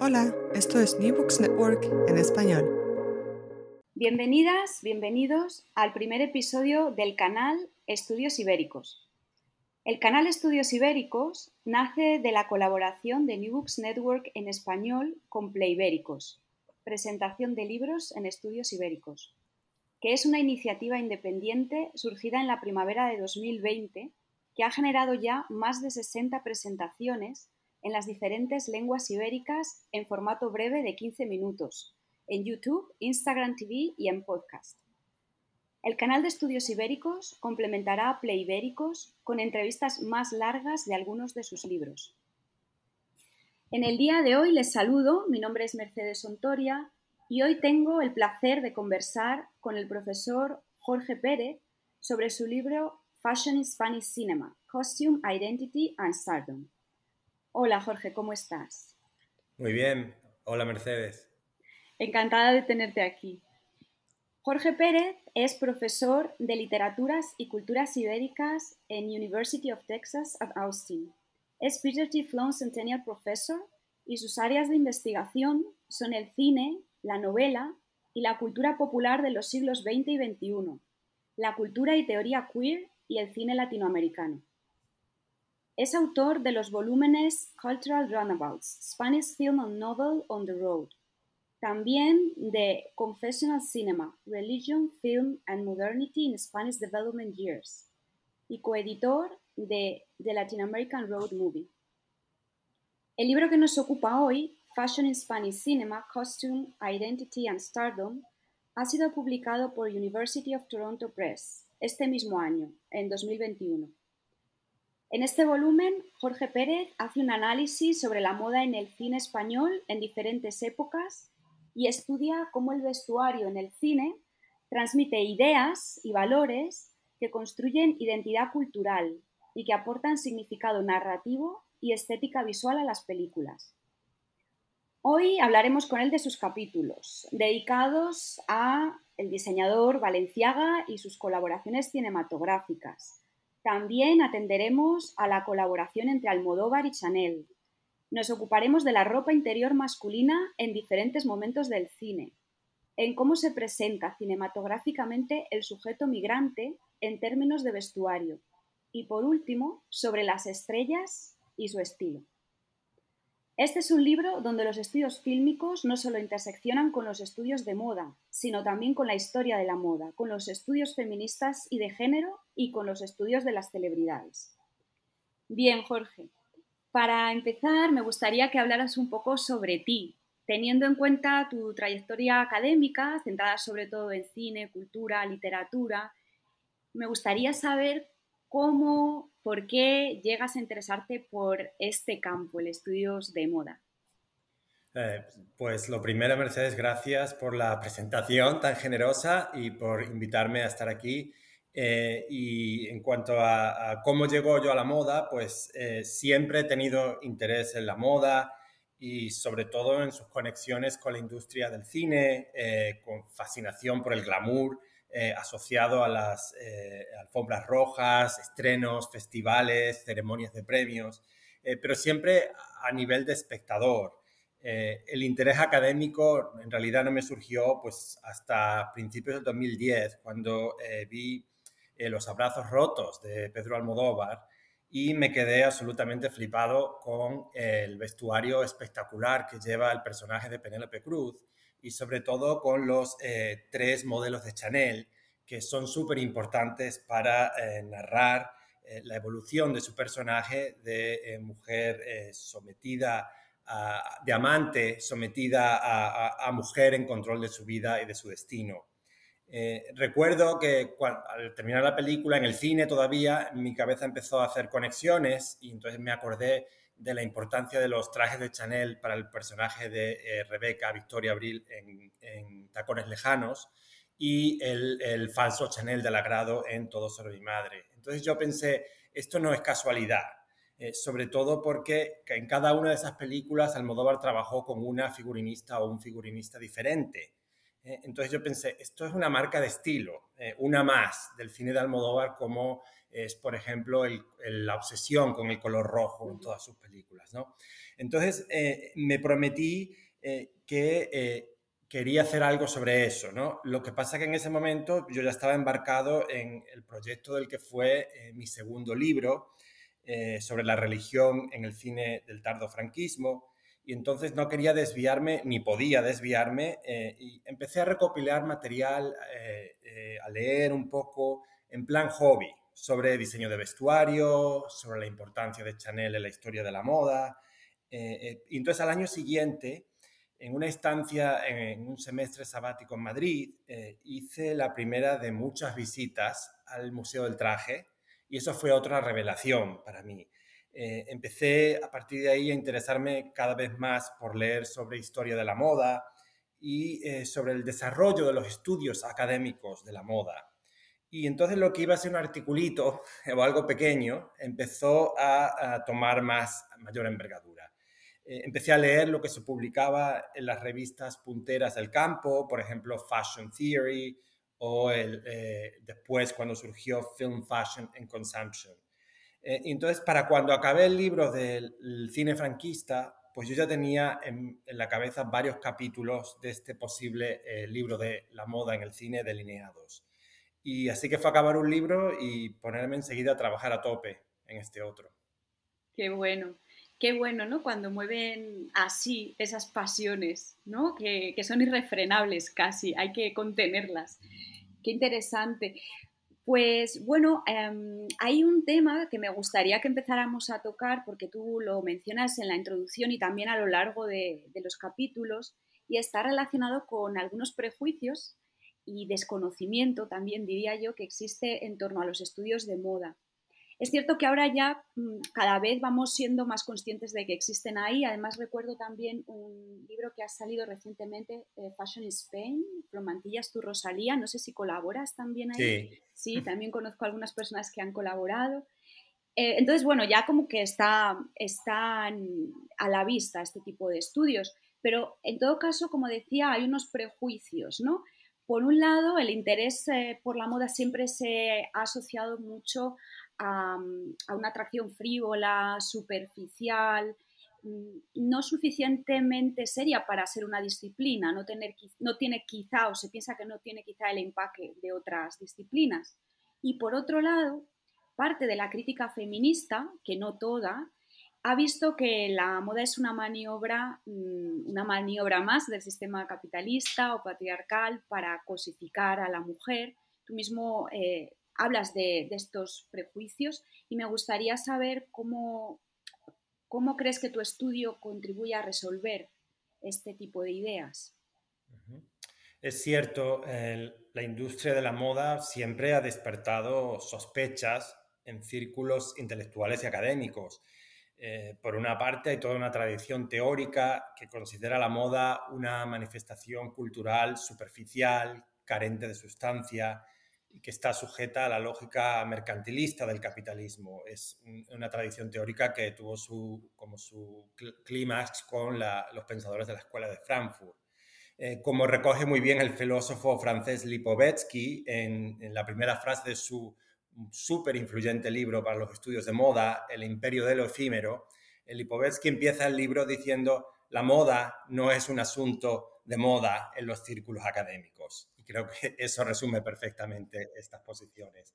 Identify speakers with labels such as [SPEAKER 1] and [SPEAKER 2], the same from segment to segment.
[SPEAKER 1] Hola, esto es New Books Network en español.
[SPEAKER 2] Bienvenidas, bienvenidos al primer episodio del canal Estudios Ibéricos. El canal Estudios Ibéricos nace de la colaboración de New Books Network en español con Play Ibéricos, presentación de libros en estudios ibéricos, que es una iniciativa independiente surgida en la primavera de 2020 que ha generado ya más de 60 presentaciones en las diferentes lenguas ibéricas en formato breve de 15 minutos, en YouTube, Instagram TV y en podcast. El canal de estudios ibéricos complementará a Play Ibéricos con entrevistas más largas de algunos de sus libros. En el día de hoy les saludo, mi nombre es Mercedes Ontoria y hoy tengo el placer de conversar con el profesor Jorge Pérez sobre su libro Fashion in Spanish Cinema, Costume, Identity and Stardom. Hola Jorge, ¿cómo estás?
[SPEAKER 3] Muy bien, hola Mercedes.
[SPEAKER 2] Encantada de tenerte aquí. Jorge Pérez es profesor de Literaturas y Culturas Ibéricas en University of Texas at Austin. Es Peter T. Sloan Centennial Professor y sus áreas de investigación son el cine, la novela y la cultura popular de los siglos XX y XXI, la cultura y teoría queer y el cine latinoamericano. Es autor de los volúmenes Cultural Runabouts, Spanish Film and Novel on the Road, también de Confessional Cinema, Religion, Film and Modernity in Spanish Development Years, y coeditor de The Latin American Road Movie. El libro que nos ocupa hoy, Fashion in Spanish Cinema, Costume, Identity and Stardom, ha sido publicado por University of Toronto Press este mismo año, en 2021. En este volumen, Jorge Pérez hace un análisis sobre la moda en el cine español en diferentes épocas y estudia cómo el vestuario en el cine transmite ideas y valores que construyen identidad cultural y que aportan significado narrativo y estética visual a las películas. Hoy hablaremos con él de sus capítulos, dedicados a el diseñador Valenciaga y sus colaboraciones cinematográficas. También atenderemos a la colaboración entre Almodóvar y Chanel, nos ocuparemos de la ropa interior masculina en diferentes momentos del cine, en cómo se presenta cinematográficamente el sujeto migrante en términos de vestuario y por último sobre las estrellas y su estilo. Este es un libro donde los estudios fílmicos no solo interseccionan con los estudios de moda, sino también con la historia de la moda, con los estudios feministas y de género y con los estudios de las celebridades. Bien, Jorge, para empezar, me gustaría que hablaras un poco sobre ti, teniendo en cuenta tu trayectoria académica, centrada sobre todo en cine, cultura, literatura. Me gustaría saber cómo, por qué llegas a interesarte por este campo, el estudios de moda.
[SPEAKER 3] Eh, pues lo primero, Mercedes, gracias por la presentación tan generosa y por invitarme a estar aquí. Eh, y en cuanto a, cómo llegó yo a la moda, pues eh, siempre he tenido interés en la moda y sobre todo en sus conexiones con la industria del cine, eh, con fascinación por el glamour eh, asociado a las eh, alfombras rojas, estrenos, festivales, ceremonias de premios, pero siempre a nivel de espectador. el interés académico en realidad no me surgió pues hasta principios del 2010, cuando vi Los abrazos rotos de Pedro Almodóvar, y me quedé absolutamente flipado con el vestuario espectacular que lleva el personaje de Penélope Cruz y sobre todo con los eh, tres modelos de Chanel que son súper importantes para eh, narrar eh, la evolución de su personaje de mujer sometida a, de amante, sometida a mujer en control de su vida y de su destino. Recuerdo que al terminar la película, en el cine todavía, mi cabeza empezó a hacer conexiones y entonces me acordé de la importancia de los trajes de Chanel para el personaje de eh, Rebeca Victoria Abril en, Tacones Lejanos y el, falso Chanel del agrado en Todo sobre mi madre. Entonces yo pensé, esto no es casualidad, eh, sobre todo porque en cada una de esas películas Almodóvar trabajó con una figurinista o un figurinista diferente. Eh, entonces yo pensé, esto es una marca de estilo, eh, una más del cine de Almodóvar, como es, por ejemplo, la obsesión con el color rojo en todas sus películas. ¿no? Entonces eh, me prometí que quería hacer algo sobre eso. ¿no? Lo que pasa que en ese momento yo ya estaba embarcado en el proyecto del que fue mi segundo libro sobre la religión en el cine del tardo franquismo y entonces no quería desviarme, ni podía desviarme, eh, y empecé a recopilar material, eh, eh, a leer un poco en plan hobby sobre diseño de vestuario, sobre la importancia de Chanel en la historia de la moda. y entonces al año siguiente, en una estancia, en un semestre sabático en Madrid, hice la primera de muchas visitas al Museo del Traje, y eso fue otra revelación para mí. Eh, empecé a partir de ahí a interesarme cada vez más por leer sobre historia de la moda y eh, sobre el desarrollo de los estudios académicos de la moda. Y entonces lo que iba a ser un articulito o algo pequeño empezó a, tomar más, mayor envergadura. Eh, empecé a leer lo que se publicaba en las revistas punteras del campo, por ejemplo Fashion Theory o el, después cuando surgió Film Fashion and Consumption. Eh, entonces, para cuando acabé el libro del cine franquista, pues yo ya tenía en, la cabeza varios capítulos de este posible eh, libro de la moda en el cine delineados. Y así que fue acabar un libro y ponerme enseguida a trabajar a tope en este otro.
[SPEAKER 2] Qué bueno, qué bueno, ¿no? Cuando mueven así esas pasiones, ¿no? Que, que son irrefrenables casi, hay que contenerlas. Qué interesante. Pues bueno, em, hay un tema que me gustaría que empezáramos a tocar porque tú lo mencionas en la introducción y también a lo largo de, de los capítulos y está relacionado con algunos prejuicios y desconocimiento también diría yo que existe en torno a los estudios de moda. Es cierto que ahora ya mm, cada vez vamos siendo más conscientes de que existen ahí. Además, recuerdo también un libro que ha salido recientemente, eh, Fashion in Spain, From to Rosalía. No sé si colaboras también ahí. Sí. Sí, también conozco algunas personas que han colaborado. Eh, entonces, bueno, ya como que está, están a la vista este tipo de estudios. Pero en todo caso, como decía, hay unos prejuicios, ¿no? Por un lado, el interés eh, por la moda siempre se ha asociado mucho a, una atracción frívola, superficial, mm, no suficientemente seria para ser una disciplina, no, tener, no tiene quizá o se piensa que no tiene quizá el empaque de otras disciplinas. Y por otro lado, parte de la crítica feminista, que no toda, ha visto que la moda es una maniobra, mm, una maniobra más del sistema capitalista o patriarcal para cosificar a la mujer. Tú mismo eh, hablas de, estos prejuicios y me gustaría saber cómo, cómo crees que tu estudio contribuye a resolver este tipo de ideas.
[SPEAKER 3] Es cierto, la industria de la moda siempre ha despertado sospechas en círculos intelectuales y académicos. Eh, por una parte, hay toda una tradición teórica que considera la moda una manifestación cultural superficial, carente de sustancia, y que está sujeta a la lógica mercantilista del capitalismo. Es una tradición teórica que tuvo su, como su clímax con los pensadores de la Escuela de Frankfurt. Eh, como recoge muy bien el filósofo francés Lipovetsky en, en la primera frase de su súper influyente libro para los estudios de moda, El imperio de lo efímero, el Lipovetsky empieza el libro diciendo la moda no es un asunto de moda en los círculos académicos. Y creo que eso resume perfectamente estas posiciones.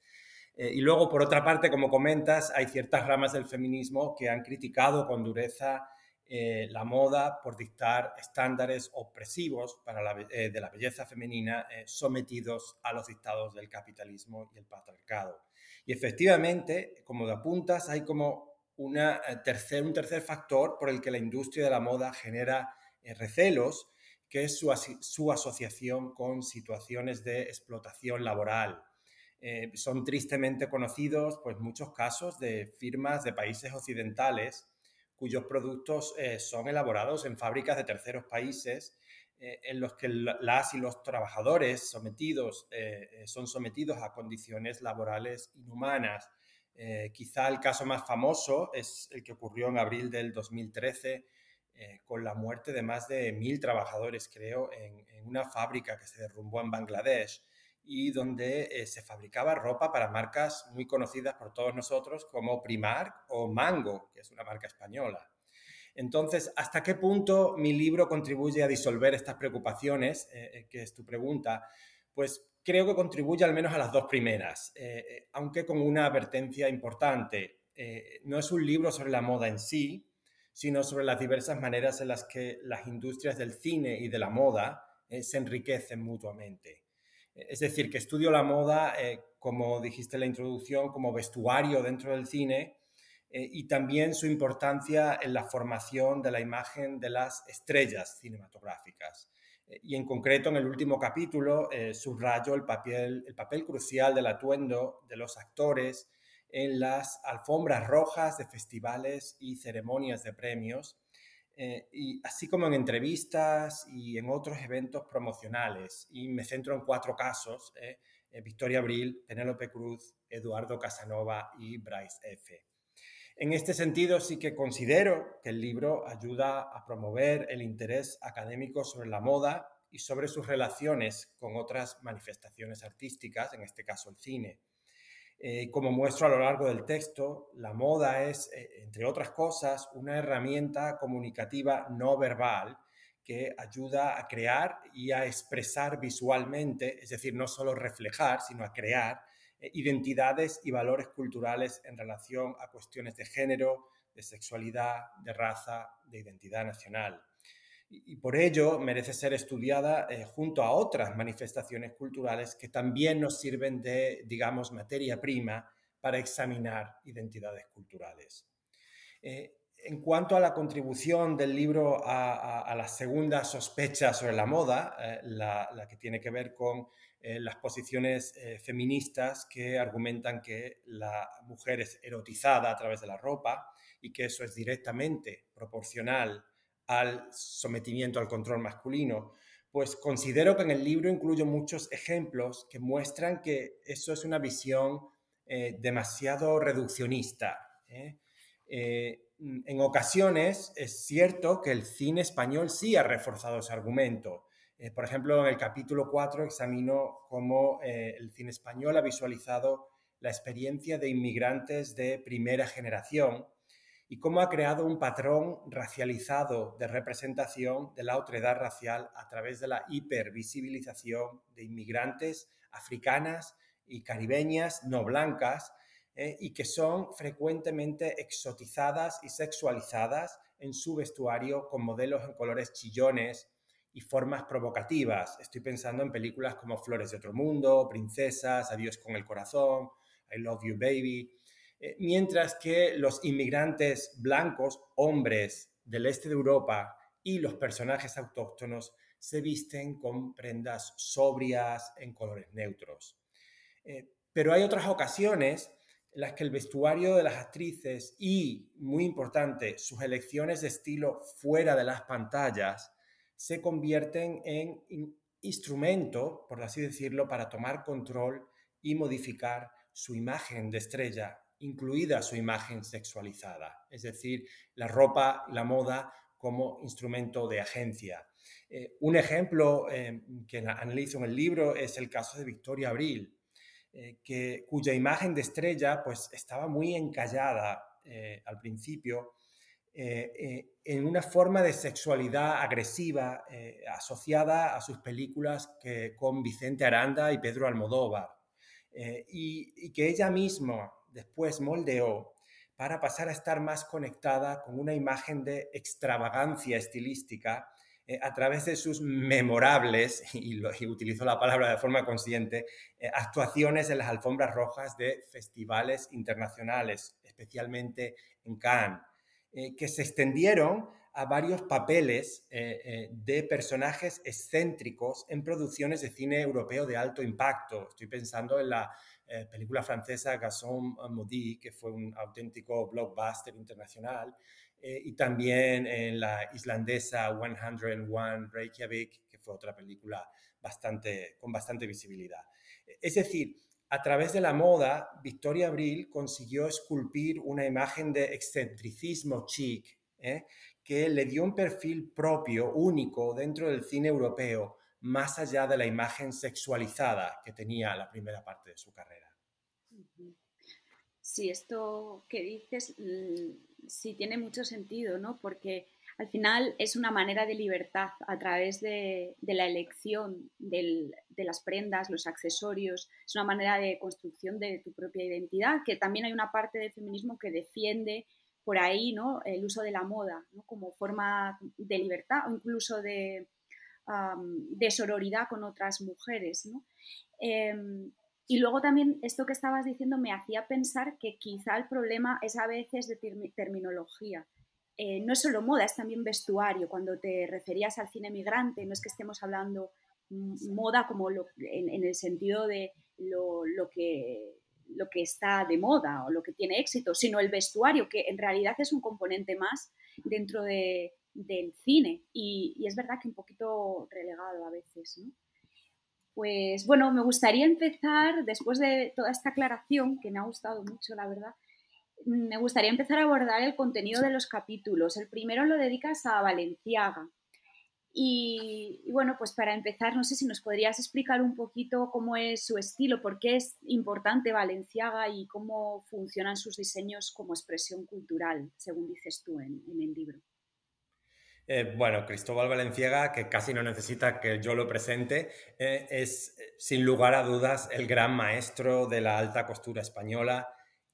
[SPEAKER 3] Eh, y luego, por otra parte, como comentas, hay ciertas ramas del feminismo que han criticado con dureza eh, la moda por dictar estándares opresivos para la, eh, de la belleza femenina sometidos a los dictados del capitalismo y el patriarcado. Y efectivamente, como de apuntas, hay como una, tercer, un tercer factor por el que la industria de la moda genera recelos que es su, asociación con situaciones de explotación laboral. Eh, son tristemente conocidos pues, muchos casos de firmas de países occidentales cuyos productos eh, son elaborados en fábricas de terceros países eh, en los que las y los trabajadores sometidos, son sometidos a condiciones laborales inhumanas. quizá el caso más famoso es el que ocurrió en abril del 2013 eh, con la muerte de más de mil trabajadores, creo, en, una fábrica que se derrumbó en Bangladesh y donde eh, se fabricaba ropa para marcas muy conocidas por todos nosotros como Primark o Mango, que es una marca española. Entonces, ¿hasta qué punto mi libro contribuye a disolver estas preocupaciones, eh, que es tu pregunta? Pues creo que contribuye al menos a las dos primeras, aunque con una advertencia importante. no es un libro sobre la moda en sí, sino sobre las diversas maneras en las que las industrias del cine y de la moda eh, se enriquecen mutuamente. Es decir, que estudio la moda, eh, como dijiste en la introducción, como vestuario dentro del cine eh, y también su importancia en la formación de la imagen de las estrellas cinematográficas. y en concreto, en el último capítulo, subrayo el papel, el papel crucial del atuendo de los actores en las alfombras rojas de festivales y ceremonias de premios, eh, y así como en entrevistas y en otros eventos promocionales. Y me centro en cuatro casos, eh, eh, Victoria Abril, Penélope Cruz, Eduardo Casanova y Bryce F. En este sentido, sí que considero que el libro ayuda a promover el interés académico sobre la moda y sobre sus relaciones con otras manifestaciones artísticas, en este caso el cine. Eh, como muestro a lo largo del texto, la moda es, eh, entre otras cosas, una herramienta comunicativa no verbal que ayuda a crear y a expresar visualmente, es decir, no solo reflejar, sino a crear identidades y valores culturales en relación a cuestiones de género, de sexualidad, de raza, de identidad nacional y por ello merece ser estudiada eh, junto a otras manifestaciones culturales que también nos sirven de, digamos, materia prima para examinar identidades culturales. Eh, en cuanto a la contribución del libro a, la segunda sospecha sobre la moda, eh, la, la, que tiene que ver con las posiciones feministas que argumentan que la mujer es erotizada a través de la ropa y que eso es directamente proporcional al sometimiento al control masculino, pues considero que en el libro incluyo muchos ejemplos que muestran que eso es una visión eh, demasiado reduccionista. ¿eh? Eh, en ocasiones es cierto que el cine español sí ha reforzado ese argumento. por ejemplo, en el capítulo 4 examino cómo el cine español ha visualizado la experiencia de inmigrantes de primera generación y cómo ha creado un patrón racializado de representación de la otredad racial a través de la hipervisibilización de inmigrantes africanas y caribeñas no blancas eh, y que son frecuentemente exotizadas y sexualizadas en su vestuario con modelos en colores chillones y formas provocativas. Estoy pensando en películas como Flores de otro mundo, Princesas, Adiós con el corazón, I Love You Baby. Eh, mientras que los inmigrantes blancos, hombres del este de Europa y los personajes autóctonos se visten con prendas sobrias en colores neutros. Eh, pero hay otras ocasiones las que el vestuario de las actrices y, muy importante, sus elecciones de estilo fuera de las pantallas se convierten en instrumento, por así decirlo, para tomar control y modificar su imagen de estrella, incluida su imagen sexualizada, es decir, la ropa la moda como instrumento de agencia. Eh, un ejemplo eh, que analizo en el libro es el caso de Victoria Abril, eh, que, cuya imagen de estrella pues, estaba muy encallada al principio en una forma de sexualidad agresiva asociada a sus películas que, con Vicente Aranda y Pedro Almodóvar, y que ella misma después moldeó para pasar a estar más conectada con una imagen de extravagancia estilística eh, a través de sus memorables, y, utilizo la palabra de forma consciente, eh, actuaciones en las alfombras rojas de festivales internacionales, especialmente en Cannes, eh, que se extendieron a varios papeles de personajes excéntricos en producciones de cine europeo de alto impacto. Estoy pensando en la película francesa Gaston Maudit, que fue un auténtico blockbuster internacional, eh, y también en la islandesa 101 Reykjavik, que fue otra película bastante, con bastante visibilidad. Es decir, a través de la moda, Victoria Abril consiguió esculpir una imagen de excentricismo chic, ¿eh? que le dio un perfil propio, único, dentro del cine europeo, más allá de la imagen sexualizada que tenía la primera parte de su carrera.
[SPEAKER 2] Sí, esto que dices mm, sí tiene mucho sentido, ¿no? Porque al final es una manera de libertad a través de, la elección de las prendas, los accesorios, es una manera de construcción de tu propia identidad, que también hay una parte del feminismo que defiende por ahí ¿no? el uso de la moda ¿no? como forma de libertad o incluso de, de sororidad con otras mujeres. ¿no? Em, y luego también esto que estabas diciendo me hacía pensar que quizá el problema es a veces de terminología. Eh, no es solo moda, es también vestuario. Cuando te referías al cine migrante, no es que estemos hablando moda como en, el sentido de lo, que, lo que está de moda o lo que tiene éxito, sino el vestuario, que en realidad es un componente más dentro del cine y, y, es verdad que un poquito relegado a veces. ¿no? Pues bueno, me gustaría empezar, después de toda esta aclaración, que me ha gustado mucho, la verdad, me gustaría empezar a abordar el contenido de los capítulos. El primero lo dedicas a Valenciaga. Y, bueno, pues para empezar, no sé si nos podrías explicar un poquito cómo es su estilo, por qué es importante Valenciaga y cómo funcionan sus diseños como expresión cultural, según dices tú en el libro.
[SPEAKER 3] Eh, bueno, Cristóbal Valenciaga, que casi no necesita que yo lo presente, eh, es eh, sin lugar a dudas el gran maestro de la alta costura española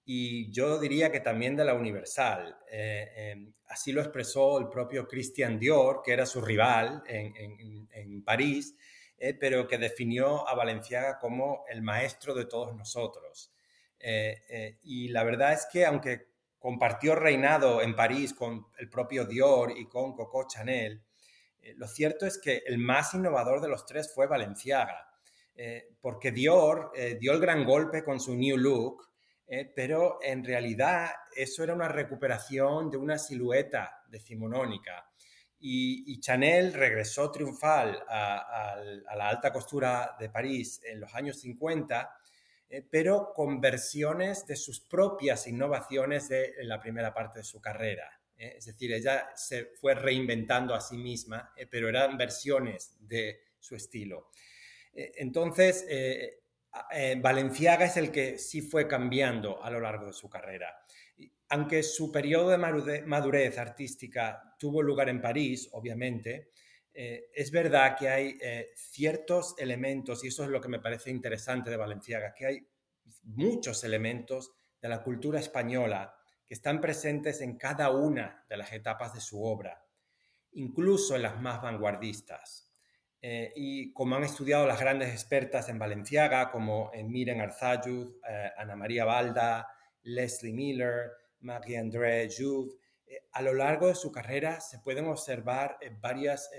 [SPEAKER 3] y yo diría que también de la universal. Em, así lo expresó el propio Christian Dior, que era su rival en, en París, pero que definió a Valenciaga como el maestro de todos nosotros. y la verdad es que aunque compartió reinado en París con el propio Dior y con Coco Chanel, eh, lo cierto es que el más innovador de los tres fue Valenciaga, eh, porque Dior eh, dio el gran golpe con su New Look, pero en realidad eso era una recuperación de una silueta decimonónica. Y, Chanel regresó triunfal a, a la alta costura de París en los años 50 eh, pero con versiones de sus propias innovaciones de la primera parte de su carrera. ¿eh? Es decir, ella se fue reinventando a sí misma, eh, pero eran versiones de su estilo. entonces, Valenciaga es el que sí fue cambiando a lo largo de su carrera. Aunque su periodo de madurez artística tuvo lugar en París, obviamente, eh, es verdad que hay eh, ciertos elementos, y eso es lo que me parece interesante de Valenciaga, que hay muchos elementos de la cultura española que están presentes en cada una de las etapas de su obra, incluso en las más vanguardistas. Eh, y como han estudiado las grandes expertas en Valenciaga, como Miren Arzayud, Ana María Balda, Leslie Miller, Marie-André Jouve, a lo largo de su carrera se pueden observar varias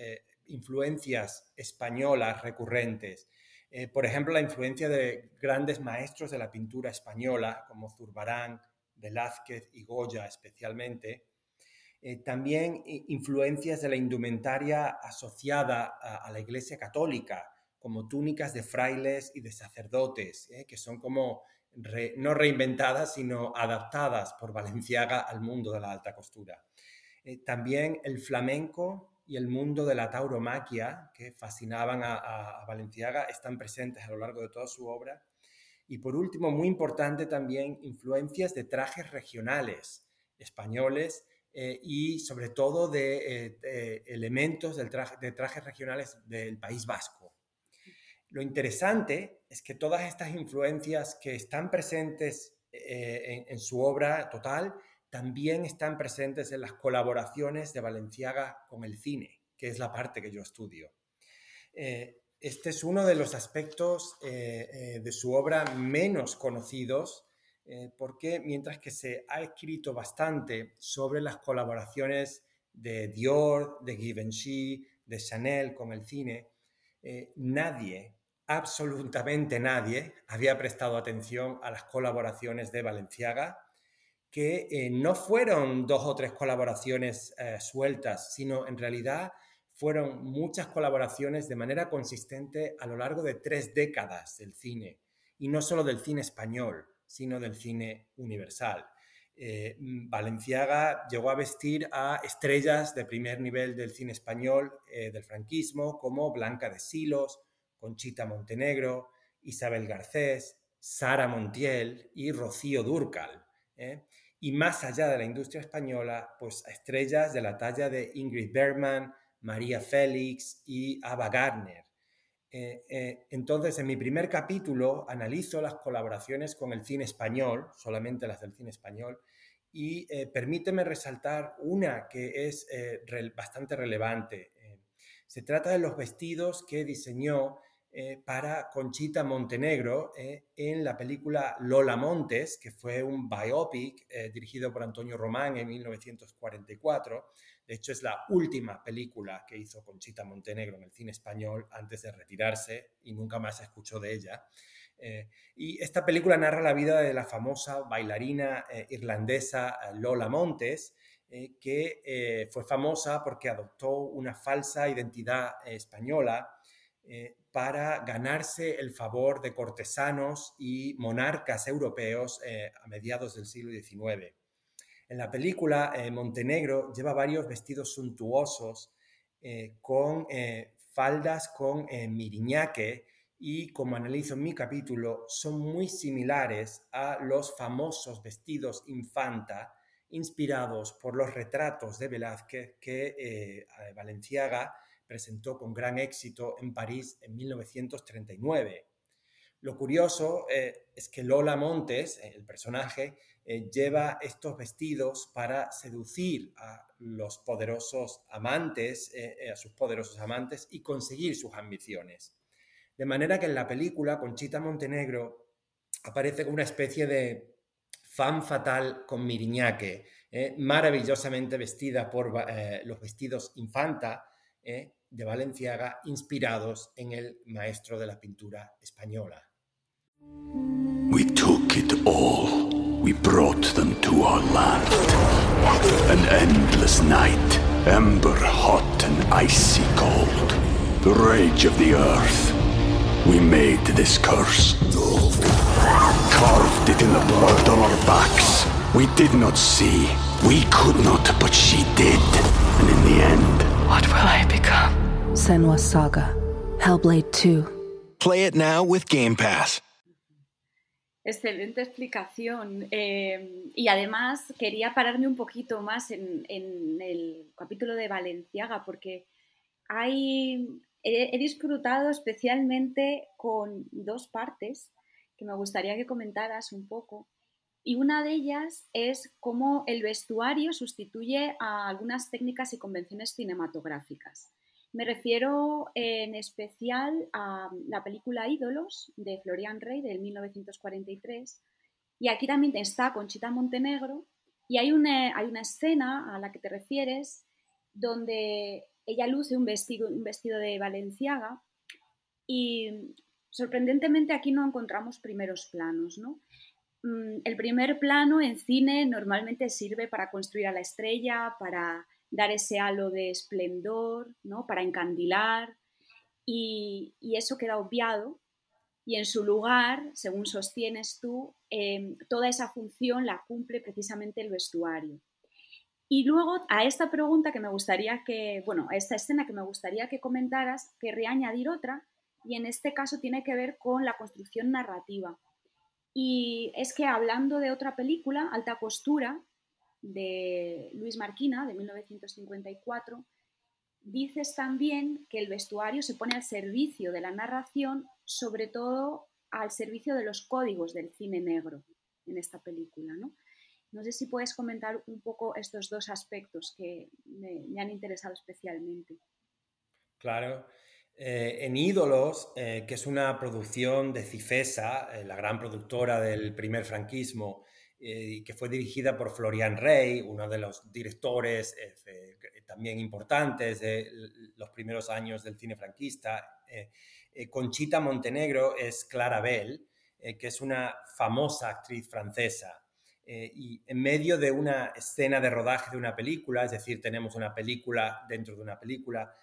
[SPEAKER 3] influencias españolas recurrentes. Eh, por ejemplo, la influencia de grandes maestros de la pintura española, como Zurbarán, Velázquez y Goya especialmente. Eh, también influencias de la indumentaria asociada a, la Iglesia Católica, como túnicas de frailes y de sacerdotes, ¿eh? que son como no reinventadas, sino adaptadas por Valenciaga al mundo de la alta costura. Eh, también el flamenco y el mundo de la tauromaquia, que fascinaban a, a, Valenciaga, están presentes a lo largo de toda su obra. Y por último, muy importante también, influencias de trajes regionales españoles eh, y sobre todo de, eh, elementos del traje, de trajes regionales del País Vasco. Lo interesante es que todas estas influencias que están presentes en, en su obra total también están presentes en las colaboraciones de Valenciaga con el cine, que es la parte que yo estudio. Eh, este es uno de los aspectos eh, eh, de su obra menos conocidos, porque mientras que se ha escrito bastante sobre las colaboraciones de Dior, de Givenchy, de Chanel con el cine, nadie, absolutamente nadie, había prestado atención a las colaboraciones de Valenciaga que eh, no fueron dos o tres colaboraciones eh, sueltas, sino en realidad fueron muchas colaboraciones de manera consistente a lo largo de tres décadas del cine, y no solo del cine español, sino del cine universal. Eh, Valenciaga llegó a vestir a estrellas de primer nivel del cine español del franquismo, como Blanca de Silos, Conchita Montenegro, Isabel Garcés, Sara Montiel y Rocío Durcal y más allá de la industria española, pues a estrellas de la talla de Ingrid Bergman, María Félix y Ava Gardner. Eh, eh, entonces, en mi primer capítulo analizo las colaboraciones con el cine español, solamente las del cine español, y eh, permíteme resaltar una que es bastante relevante. se trata de los vestidos que diseñó eh, para Conchita Montenegro eh, en la película Lola Montes, que fue un biopic eh, dirigido por Antonio Román en 1944. De hecho, es la última película que hizo Conchita Montenegro en el cine español antes de retirarse y nunca más se escuchó de ella. y esta película narra la vida de la famosa bailarina irlandesa Lola Montes, que fue famosa porque adoptó una falsa identidad española para ganarse el favor de cortesanos y monarcas europeos eh, a mediados del siglo XIX. En la película, eh, Montenegro lleva varios vestidos suntuosos eh, con faldas con miriñaque y, como analizo en mi capítulo, son muy similares a los famosos vestidos infanta inspirados por los retratos de Velázquez que Valenciaga presentó con gran éxito en París en 1939. Lo curioso eh, es que Lola Montes, eh, el personaje, eh, lleva estos vestidos para seducir a los poderosos amantes, a sus poderosos amantes y conseguir sus ambiciones. De manera que en la película Conchita Montenegro aparece como una especie de fan fatal con miriñaque, maravillosamente vestida por los vestidos infanta, de Valenciaga inspirados en el maestro de la pintura española.
[SPEAKER 4] We took it all. We brought them to our land. An endless night, ember hot and icy cold. The rage of the earth. We made this curse. Carved it in the blood on our backs. We did not see. We could not, but she did. And in the end,
[SPEAKER 5] what will I become? Senwa Saga, Hellblade 2.
[SPEAKER 6] Play it now with Game Pass.
[SPEAKER 2] Excelente explicación. Eh, y además quería pararme un poquito más en, el capítulo de Valenciaga, porque hay, he, disfrutado especialmente con dos partes que me gustaría que comentaras un poco. Y una de ellas es cómo el vestuario sustituye a algunas técnicas y convenciones cinematográficas. Me refiero en especial a la película Ídolos de Florian Rey del 1943. Y aquí también está Conchita Montenegro. Y hay una, hay una escena a la que te refieres donde ella luce un vestido, un vestido de Valenciaga y sorprendentemente aquí no encontramos primeros planos, ¿no? Mm, el primer plano en cine normalmente sirve para construir a la estrella, para dar ese halo de esplendor, ¿no? para encandilar. y, eso queda obviado y en su lugar, según sostienes tú, em, toda esa función la cumple precisamente el vestuario. Y luego a esta pregunta que me gustaría que, bueno, a esta escena que me gustaría que comentaras, querría añadir otra, y en este caso tiene que ver con la construcción narrativa. Y es que hablando de otra película, Alta Costura, de Luis Marquina, de 1954, dices también que el vestuario se pone al servicio de la narración, sobre todo al servicio de los códigos del cine negro en esta película. No, no sé si puedes comentar un poco estos dos aspectos que me, han interesado especialmente.
[SPEAKER 3] Claro. Eh, en Ídolos, eh, que es una producción de Cifesa, eh, la gran productora del primer franquismo, que fue dirigida por Florian Rey, uno de los directores también importantes de los primeros años del cine franquista. Conchita Montenegro es Clara Bell, que es una famosa actriz francesa. y en medio de una escena de rodaje de una película, es decir, tenemos una película dentro de una película,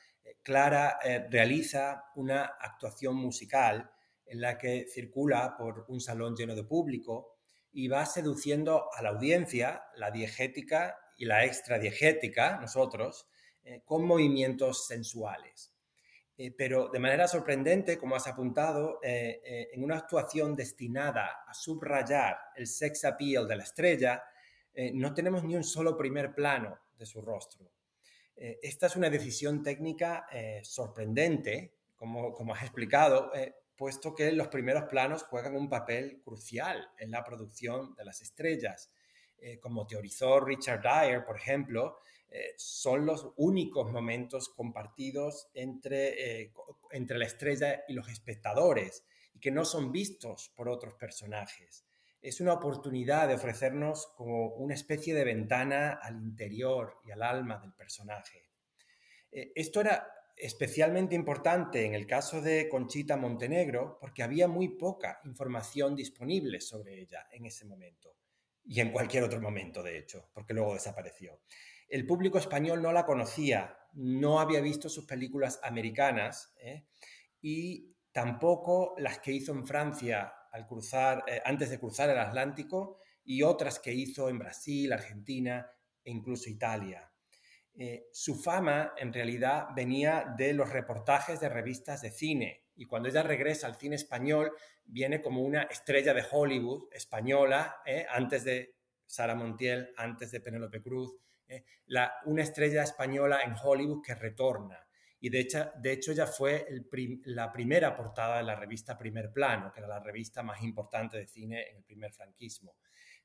[SPEAKER 3] Clara eh, realiza una actuación musical en la que circula por un salón lleno de público y va seduciendo a la audiencia, la diegética y la extradiegética, nosotros, eh, con movimientos sensuales. Eh, pero de manera sorprendente, como has apuntado, en una actuación destinada a subrayar el sex appeal de la estrella, no tenemos ni un solo primer plano de su rostro. Eh, esta es una decisión técnica eh, sorprendente, como, como, has explicado, eh, puesto que los primeros planos juegan un papel crucial en la producción de las estrellas. como teorizó Richard Dyer, por ejemplo, son los únicos momentos compartidos entre, entre la estrella y los espectadores y que no son vistos por otros personajes es una oportunidad de ofrecernos como una especie de ventana al interior y al alma del personaje. Eh, esto era especialmente importante en el caso de Conchita Montenegro porque había muy poca información disponible sobre ella en ese momento y en cualquier otro momento, de hecho, porque luego desapareció. El público español no la conocía, no había visto sus películas americanas ¿eh? y tampoco las que hizo en Francia cruzar, eh, antes de cruzar el Atlántico y otras que hizo en Brasil, Argentina e incluso Italia. Eh, su fama en realidad venía de los reportajes de revistas de cine y cuando ella regresa al cine español viene como una estrella de Hollywood española, eh, antes de Sara Montiel, antes de Penélope Cruz, una estrella española en Hollywood que retorna y de hecho, de hecho ella fue la primera portada de la revista Primer Plano, que era la revista más importante de cine en el primer franquismo.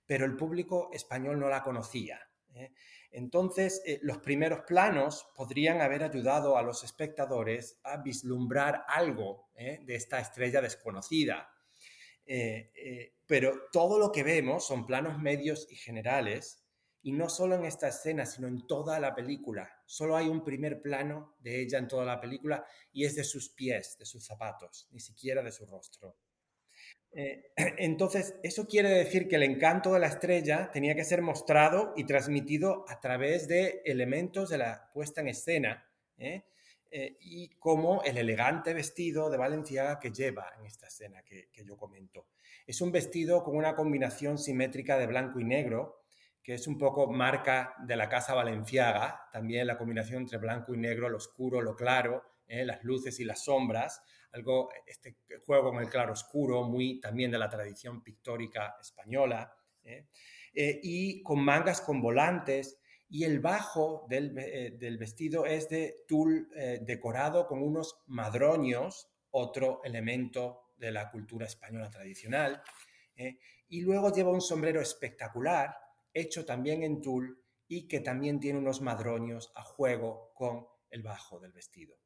[SPEAKER 3] Pero el público español no la conocía. ¿eh? Entonces, eh, los primeros planos podrían haber ayudado a los espectadores a vislumbrar algo ¿eh? de esta estrella desconocida. pero todo lo que vemos son planos medios y generales y no solo en esta escena, sino en toda la película. Solo hay un primer plano de ella en toda la película y es de sus pies, de sus zapatos, ni siquiera de su rostro. Eh, entonces, eso quiere decir que el encanto de la estrella tenía que ser mostrado y transmitido a través de elementos de la puesta en escena, ¿eh? Eh, y como el elegante vestido de Valenciaga que lleva en esta escena que, que yo comento. Es un vestido con una combinación simétrica de blanco y negro, que es un poco marca de la Casa Valenciaga, también la combinación entre blanco y negro, lo oscuro, lo claro, ¿eh? las luces y las sombras, algo, este juego con el claro oscuro, muy también de la tradición pictórica española, ¿eh? Eh, y con mangas con volantes, y el bajo del, del vestido es de tul decorado con unos madroños, otro elemento de la cultura española tradicional, y luego lleva un sombrero espectacular, hecho también en tul y que también tiene unos madroños a juego con el bajo del vestido.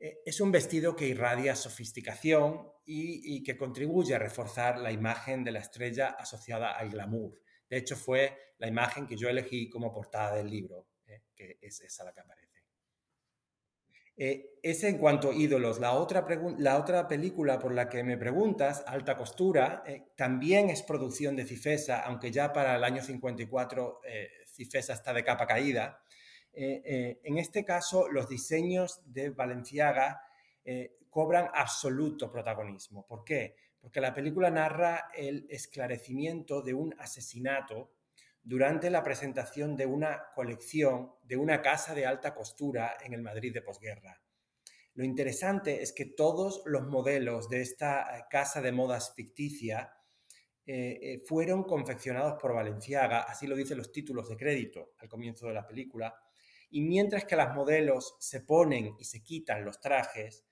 [SPEAKER 3] Eh, es un vestido que irradia sofisticación y, que contribuye a reforzar la imagen de la estrella asociada al glamour. De hecho, fue la imagen que yo elegí como portada del libro, eh, que es esa la que aparece. Eh, ese en cuanto a ídolos. La otra, la otra película por la que me preguntas, Alta Costura, eh, también es producción de Cifesa, aunque ya para el año 54 eh, Cifesa está de capa caída. en este caso, los diseños de Valenciaga cobran absoluto protagonismo. ¿Por qué? Porque la película narra el esclarecimiento de un asesinato durante la presentación de una colección de una casa de alta costura en el Madrid de posguerra. Lo interesante es que todos los modelos de esta eh, casa de modas ficticia eh, eh, fueron confeccionados por Valenciaga, así lo dicen los títulos de crédito al comienzo de la película, y mientras que las modelos se ponen y se quitan los trajes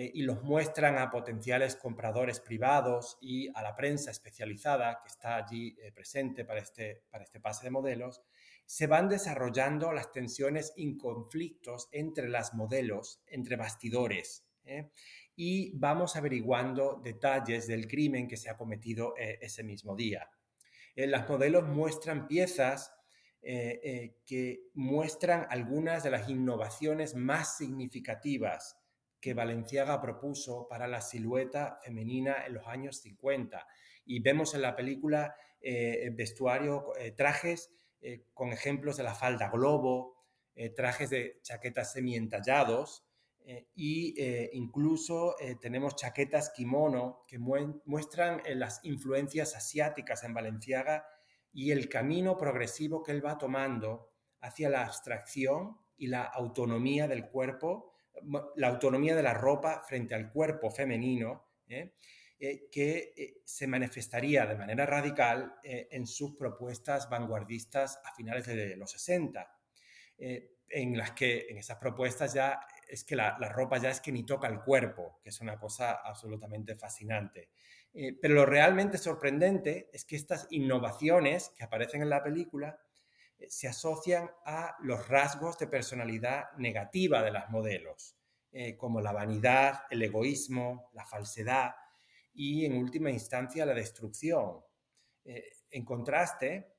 [SPEAKER 3] y los muestran a potenciales compradores privados y a la prensa especializada que está allí presente para este, para este pase de modelos, se van desarrollando las tensiones y conflictos entre las modelos, entre bastidores. ¿eh? Y vamos averiguando detalles del crimen que se ha cometido eh, ese mismo día. Eh, las modelos muestran piezas que muestran algunas de las innovaciones más significativas que Valenciaga propuso para la silueta femenina en los años 50. Y vemos en la película vestuario, trajes eh, con ejemplos de la falda globo, eh, trajes de chaquetas semi-entallados e incluso tenemos chaquetas kimono que muestran las influencias asiáticas en Valenciaga y el camino progresivo que él va tomando hacia la abstracción y la autonomía del cuerpo, la autonomía de la ropa frente al cuerpo femenino, eh, que eh, se manifestaría de manera radical eh, en sus propuestas vanguardistas a finales de los 60, en las que en esas propuestas ya es que la, ropa ya es que ni toca el cuerpo, que es una cosa absolutamente fascinante. pero lo realmente sorprendente es que estas innovaciones que aparecen en la película se asocian a los rasgos de personalidad negativa de las modelos, como la vanidad, el egoísmo, la falsedad, y en última instancia la destrucción. Eh, en contraste,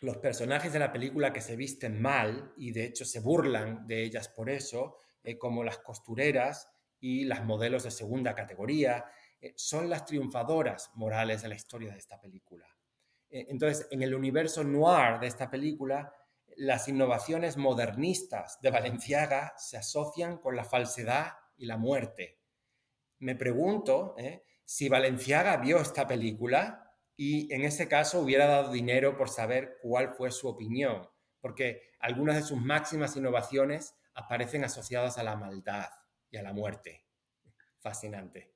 [SPEAKER 3] los personajes de la película que se visten mal y de hecho se burlan de ellas por eso, eh, como las costureras y las modelos de segunda categoría, eh, son las triunfadoras morales de la historia de esta película. Entonces, en el universo noir de esta película, las innovaciones modernistas de Valenciaga se asocian con la falsedad y la muerte. Me pregunto si Valenciaga vio esta película y en ese caso hubiera dado dinero por saber cuál fue su opinión, porque algunas de sus máximas innovaciones aparecen asociadas a la maldad y a la muerte. Fascinante.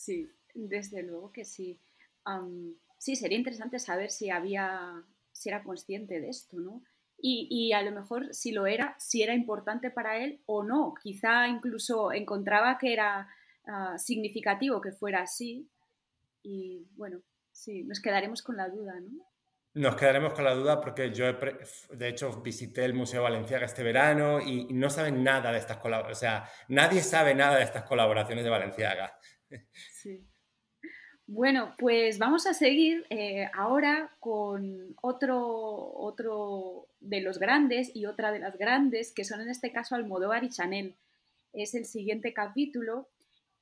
[SPEAKER 2] Sí, desde luego que sí. sí, sería interesante saber si había, si era consciente de esto, ¿no? Y, a lo mejor si lo era, si era importante para él o no. Quizá incluso encontraba que era ah, significativo que fuera así. Y bueno, sí, nos quedaremos con la duda, ¿no?
[SPEAKER 3] Nos quedaremos con la duda porque yo, de hecho, visité el Museo Valenciaga este verano y, y no saben nada de estas colaboraciones. O sea, nadie sabe nada de estas colaboraciones de Valenciaga.
[SPEAKER 2] Sí. Bueno, pues vamos a seguir eh, ahora con otro, otro de los grandes y otra de las grandes, que son en este caso Almodóvar y Chanel. Es el siguiente capítulo.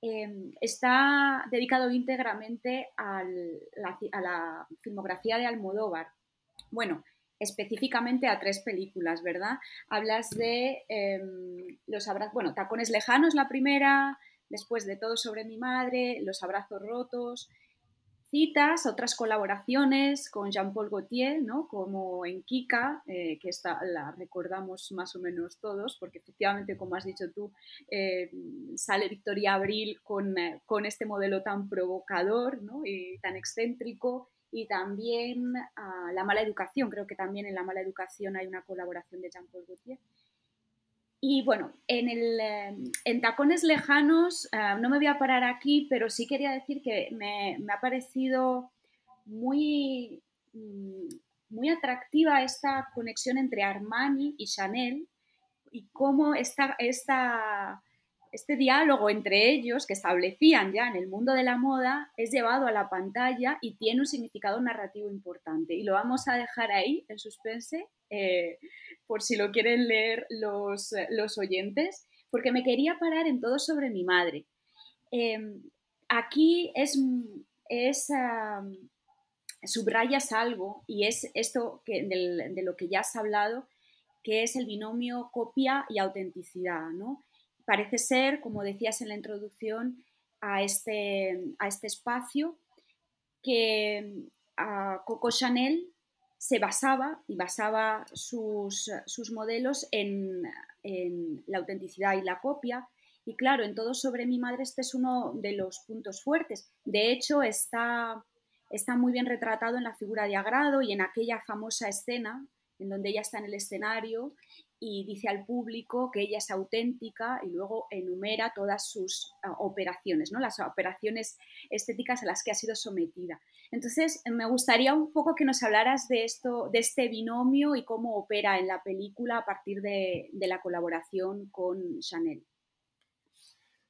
[SPEAKER 2] Em, está dedicado íntegramente a la filmografía de Almodóvar. Bueno, específicamente a tres películas, ¿verdad? Hablas de em, los abrazos, bueno, Tacones Lejanos la primera, después de Todo sobre mi madre, Los abrazos rotos, citas, otras colaboraciones con Jean-Paul Gaultier, ¿no? como en Kika, eh, que esta la recordamos más o menos todos, porque efectivamente, como has dicho tú, eh, sale Victoria Abril con, eh, con, este modelo tan provocador ¿no? y tan excéntrico. Y también La mala educación, creo que también en La mala educación hay una colaboración de Jean-Paul Gaultier. Y bueno, en, el, em, en Tacones Lejanos eh, no me voy a parar aquí, pero sí quería decir que me, ha parecido muy, mm, muy atractiva esta conexión entre Armani y Chanel y cómo esta, esta, este diálogo entre ellos que establecían ya en el mundo de la moda es llevado a la pantalla y tiene un significado narrativo importante. Y lo vamos a dejar ahí, en suspense, eh, por si lo quieren leer los, los, oyentes, porque me quería parar en todo sobre mi madre. Em, aquí es, es subrayas algo y es esto que, de lo que ya has hablado, que es el binomio copia y autenticidad. ¿no? Parece ser, como decías en la introducción, a este, a este espacio que Coco Chanel se basaba y basaba sus, sus modelos en, la autenticidad y la copia. Y claro, en todo sobre mi madre este es uno de los puntos fuertes. De hecho, está está muy bien retratado en la figura de Agrado y en aquella famosa escena en donde ella está en el escenario y dice al público que ella es auténtica y luego enumera todas sus ah, operaciones, ¿no? las operaciones estéticas a las que ha sido sometida. Entonces, me gustaría un poco que nos hablaras de esto, de este binomio y cómo opera en la película a partir de, la colaboración con Chanel.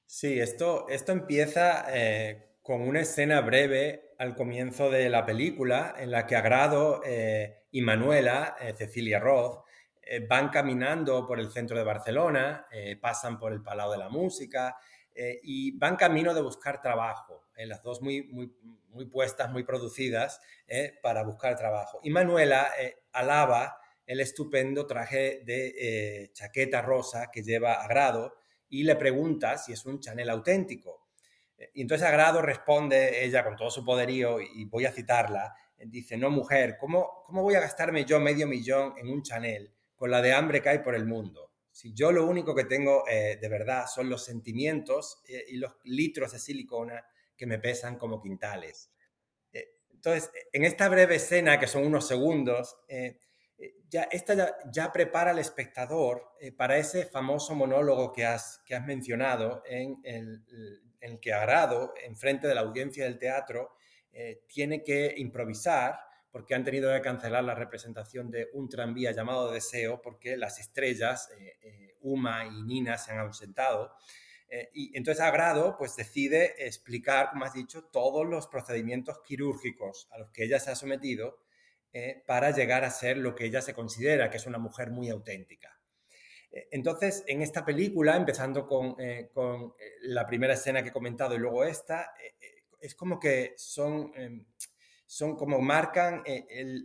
[SPEAKER 3] Sí, esto, esto empieza eh, con una escena breve al comienzo de la película en la que Agrado eh, y Manuela, eh, Cecilia Roth, eh, van caminando por el centro de Barcelona, pasan por el Palau de la Música y van camino de buscar trabajo, las dos muy, muy, muy puestas, muy producidas para buscar trabajo. Y Manuela alaba el estupendo traje de chaqueta rosa que lleva Agrado y le pregunta si es un Chanel auténtico. Y entonces Agrado responde ella con todo su poderío, y voy a citarla, dice, no mujer, ¿cómo, ¿cómo voy a gastarme yo medio millón en un Chanel con la de hambre que hay por el mundo? Si yo lo único que tengo eh, de verdad son los sentimientos eh, y los litros de silicona que me pesan como quintales. Eh, entonces, en esta breve escena, que son unos segundos, ya, esta ya, prepara al espectador para ese famoso monólogo que has, que has mencionado en el, el que Agrado, enfrente de la audiencia del teatro, tiene que improvisar porque han tenido que cancelar la representación de un tranvía llamado Deseo porque las estrellas, eh, eh, Uma y Nina, se han ausentado. y entonces Agrado pues decide explicar, como has dicho, todos los procedimientos quirúrgicos a los que ella se ha sometido para llegar a ser lo que ella se considera que es una mujer muy auténtica. Eh, entonces, en esta película, empezando con, eh, con, eh, la primera escena que he comentado y luego esta, es como que son, em, son como marcan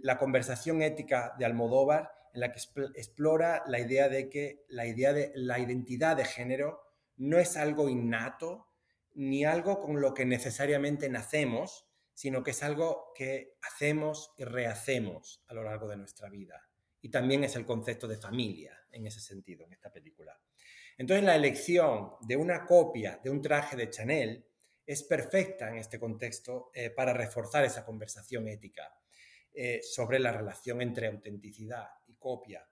[SPEAKER 3] la conversación ética de Almodóvar en la que explora la idea de que la idea de la identidad de género no es algo innato ni algo con lo que necesariamente nacemos, sino que es algo que hacemos y rehacemos a lo largo de nuestra vida. Y también es el concepto de familia en ese sentido, en esta película. Entonces la elección de una copia de un traje de Chanel es perfecta en este contexto eh, para reforzar esa conversación ética eh, sobre la relación entre autenticidad y copia.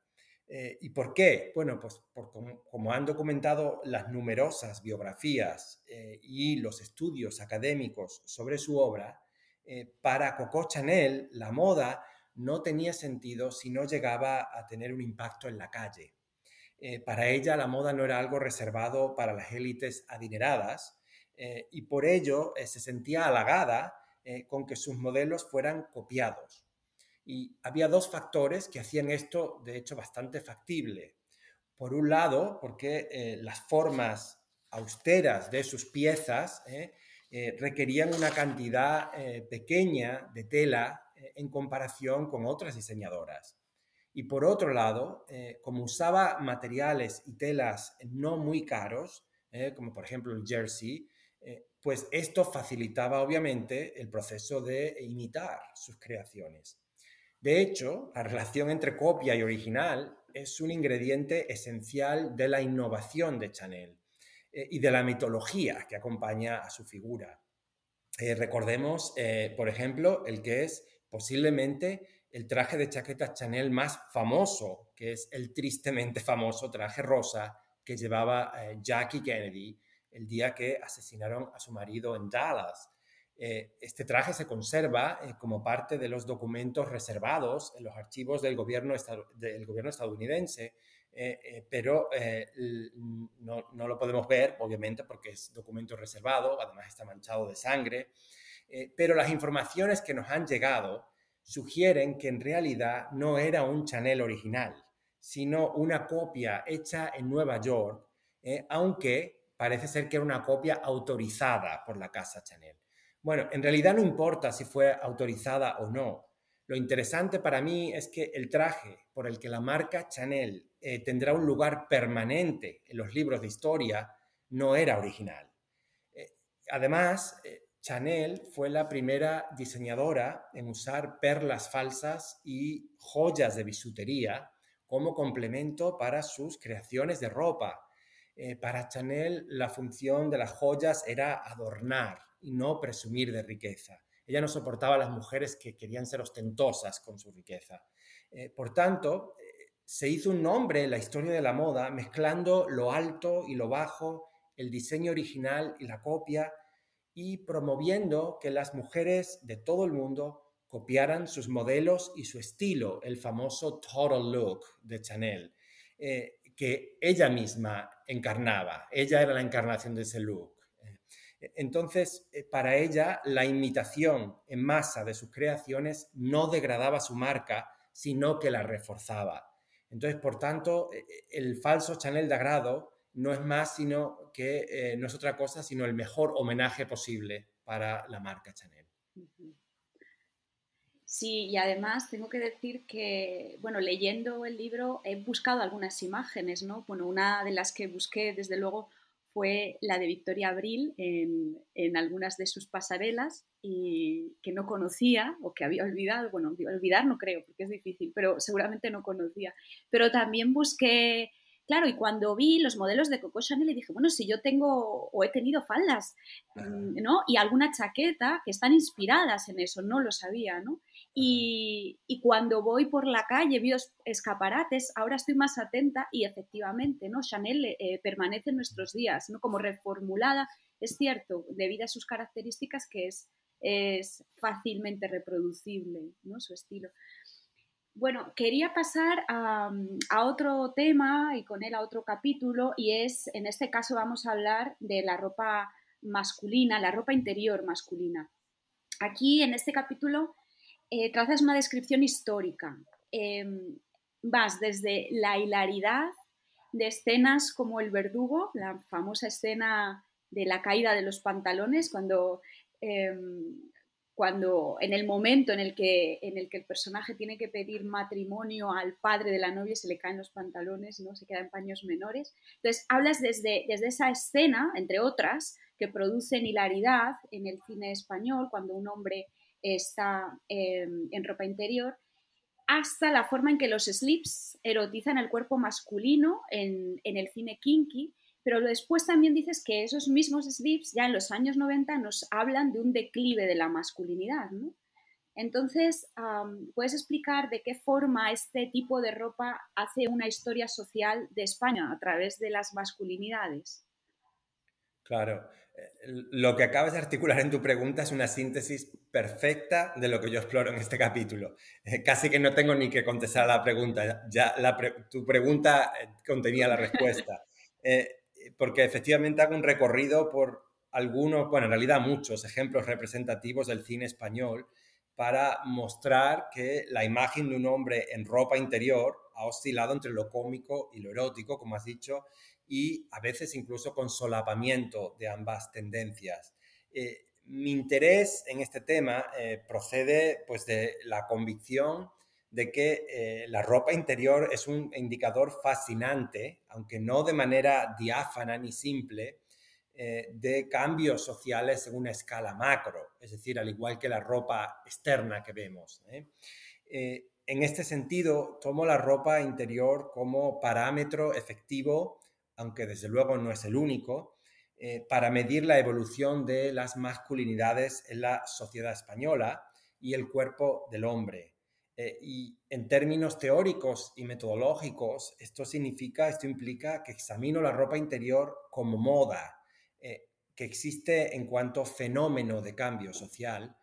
[SPEAKER 3] Eh, ¿Y por qué? Bueno, pues como, han documentado las numerosas biografías y los estudios académicos sobre su obra, para Coco Chanel la moda no tenía sentido si no llegaba a tener un impacto en la calle. Para ella la moda no era algo reservado para las élites adineradas eh, y por ello eh, se sentía halagada con que sus modelos fueran copiados. Y había dos factores que hacían esto, de hecho, bastante factible. Por un lado, porque las formas austeras de sus piezas requerían una cantidad pequeña de tela en comparación con otras diseñadoras. Y por otro lado, eh, como usaba materiales y telas no muy caros, eh, como por ejemplo el jersey, eh, pues esto facilitaba obviamente el proceso de imitar sus creaciones. De hecho, la relación entre copia y original es un ingrediente esencial de la innovación de Chanel y de la mitología que acompaña a su figura. recordemos, por ejemplo, el que es posiblemente el traje de chaqueta Chanel más famoso, que es el tristemente famoso traje rosa que llevaba eh, Jackie Kennedy el día que asesinaron a su marido en Dallas. Eh, este traje se conserva eh, como parte de los documentos reservados en los archivos del gobierno, del gobierno estadounidense pero no, no, lo podemos ver, obviamente, porque es documento reservado, además está manchado de sangre, pero las informaciones que nos han llegado sugieren que en realidad no era un Chanel original, sino una copia hecha en Nueva York, aunque parece ser que era una copia autorizada por la casa Chanel. Bueno, en realidad no importa si fue autorizada o no. Lo interesante para mí es que el traje por el que la marca Chanel eh, tendrá un lugar permanente en los libros de historia no era original. Eh, además, eh, Chanel fue la primera diseñadora en usar perlas falsas y joyas de bisutería como complemento para sus creaciones de ropa. Para Chanel la función de las joyas era adornar y no presumir de riqueza. Ella no soportaba a las mujeres que querían ser ostentosas con su riqueza. Eh, por tanto, eh, se hizo un nombre en la historia de la moda mezclando lo alto y lo bajo, el diseño original y la copia, y promoviendo que las mujeres de todo el mundo copiaran sus modelos y su estilo, el famoso total look de Chanel, eh, que ella misma encarnaba. Ella era la encarnación de ese look. Entonces, eh, para ella, la imitación en masa de sus creaciones no degradaba su marca, sino que la reforzaba. Entonces, por tanto, e, e, el falso Chanel de agrado no es más sino que eh, no es otra cosa sino el mejor homenaje posible para la marca Chanel.
[SPEAKER 2] Sí, y además tengo que decir que, bueno, leyendo el libro he buscado algunas imágenes, ¿no? Bueno, una de las que busqué, desde luego, fue la de Victoria Abril en, algunas de sus pasarelas y que no conocía o que había olvidado, bueno, olvidar no creo porque es difícil, pero seguramente no conocía. Pero también busqué, claro, y cuando vi los modelos de Coco Chanel le dije, bueno, si yo tengo o he tenido faldas, ¿no? Y alguna chaqueta que están inspiradas en eso, no lo sabía, ¿no? Y, cuando voy por la calle, veo escaparates, ahora estoy más atenta y efectivamente, ¿no? Chanel eh, permanece en nuestros días, ¿no? Como reformulada, es cierto, debido a sus características que es, es fácilmente reproducible, ¿no? Su estilo. Bueno, quería pasar a, otro tema y con él a otro capítulo y es, en este caso vamos a hablar de la ropa masculina, la ropa interior masculina. Aquí en este capítulo eh, trazas una descripción histórica. Em, vas desde la hilaridad de escenas como El verdugo, la famosa escena de la caída de los pantalones, cuando, em, cuando en el momento en el, que, en el que el personaje tiene que pedir matrimonio al padre de la novia se le caen los pantalones, ¿no? se queda en paños menores. Entonces, hablas desde, desde esa escena, entre otras, que producen hilaridad en el cine español, cuando un hombre está em, en ropa interior, hasta la forma en que los slips erotizan el cuerpo masculino en, el cine kinky, pero después también dices que esos mismos slips ya en los años 90 nos hablan de un declive de la masculinidad, Entonces, ¿puedes explicar de qué forma este tipo de ropa hace una historia social de España a través de las masculinidades?
[SPEAKER 3] Claro, lo que acabas de articular en tu pregunta es una síntesis perfecta de lo que yo exploro en este capítulo. Eh, casi que no tengo ni que contestar a la pregunta, ya tu pregunta eh, contenía la respuesta. Eh, porque efectivamente hago un recorrido por algunos, bueno, en realidad muchos ejemplos representativos del cine español para mostrar que la imagen de un hombre en ropa interior ha oscilado entre lo cómico y lo erótico, como has dicho, y a veces incluso con solapamiento de ambas tendencias. Eh, mi interés en este tema eh, procede pues, de la convicción de que eh, la ropa interior es un indicador fascinante, aunque no de manera diáfana ni simple, de cambios sociales en una escala macro, es decir, al igual que la ropa externa que vemos. en este sentido, tomo la ropa interior como parámetro efectivo aunque desde luego no es el único, eh, para medir la evolución de las masculinidades en la sociedad española y el cuerpo del hombre. Eh, y en términos teóricos y metodológicos, esto significa, esto implica que examino la ropa interior como moda, eh, que existe en cuanto fenómeno de cambio social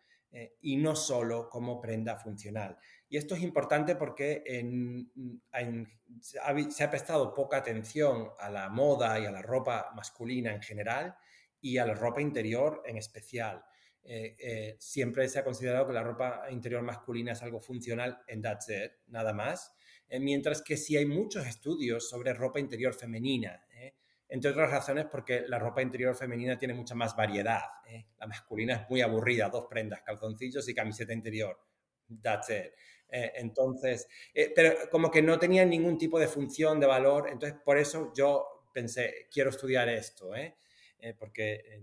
[SPEAKER 3] y no solo como prenda funcional. Y esto es importante porque se ha prestado poca atención a la moda y a la ropa masculina en general y a la ropa interior en especial. Eh, eh, siempre se ha considerado que la ropa interior masculina es algo funcional en that's it, nada más, eh, mientras que sí hay muchos estudios sobre ropa interior femenina, entre otras razones porque la ropa interior femenina tiene mucha más variedad. La masculina es muy aburrida, dos prendas, calzoncillos y camiseta interior. That's it. entonces, pero como que no tenía ningún tipo de función, de valor, entonces por eso yo pensé, quiero estudiar esto, porque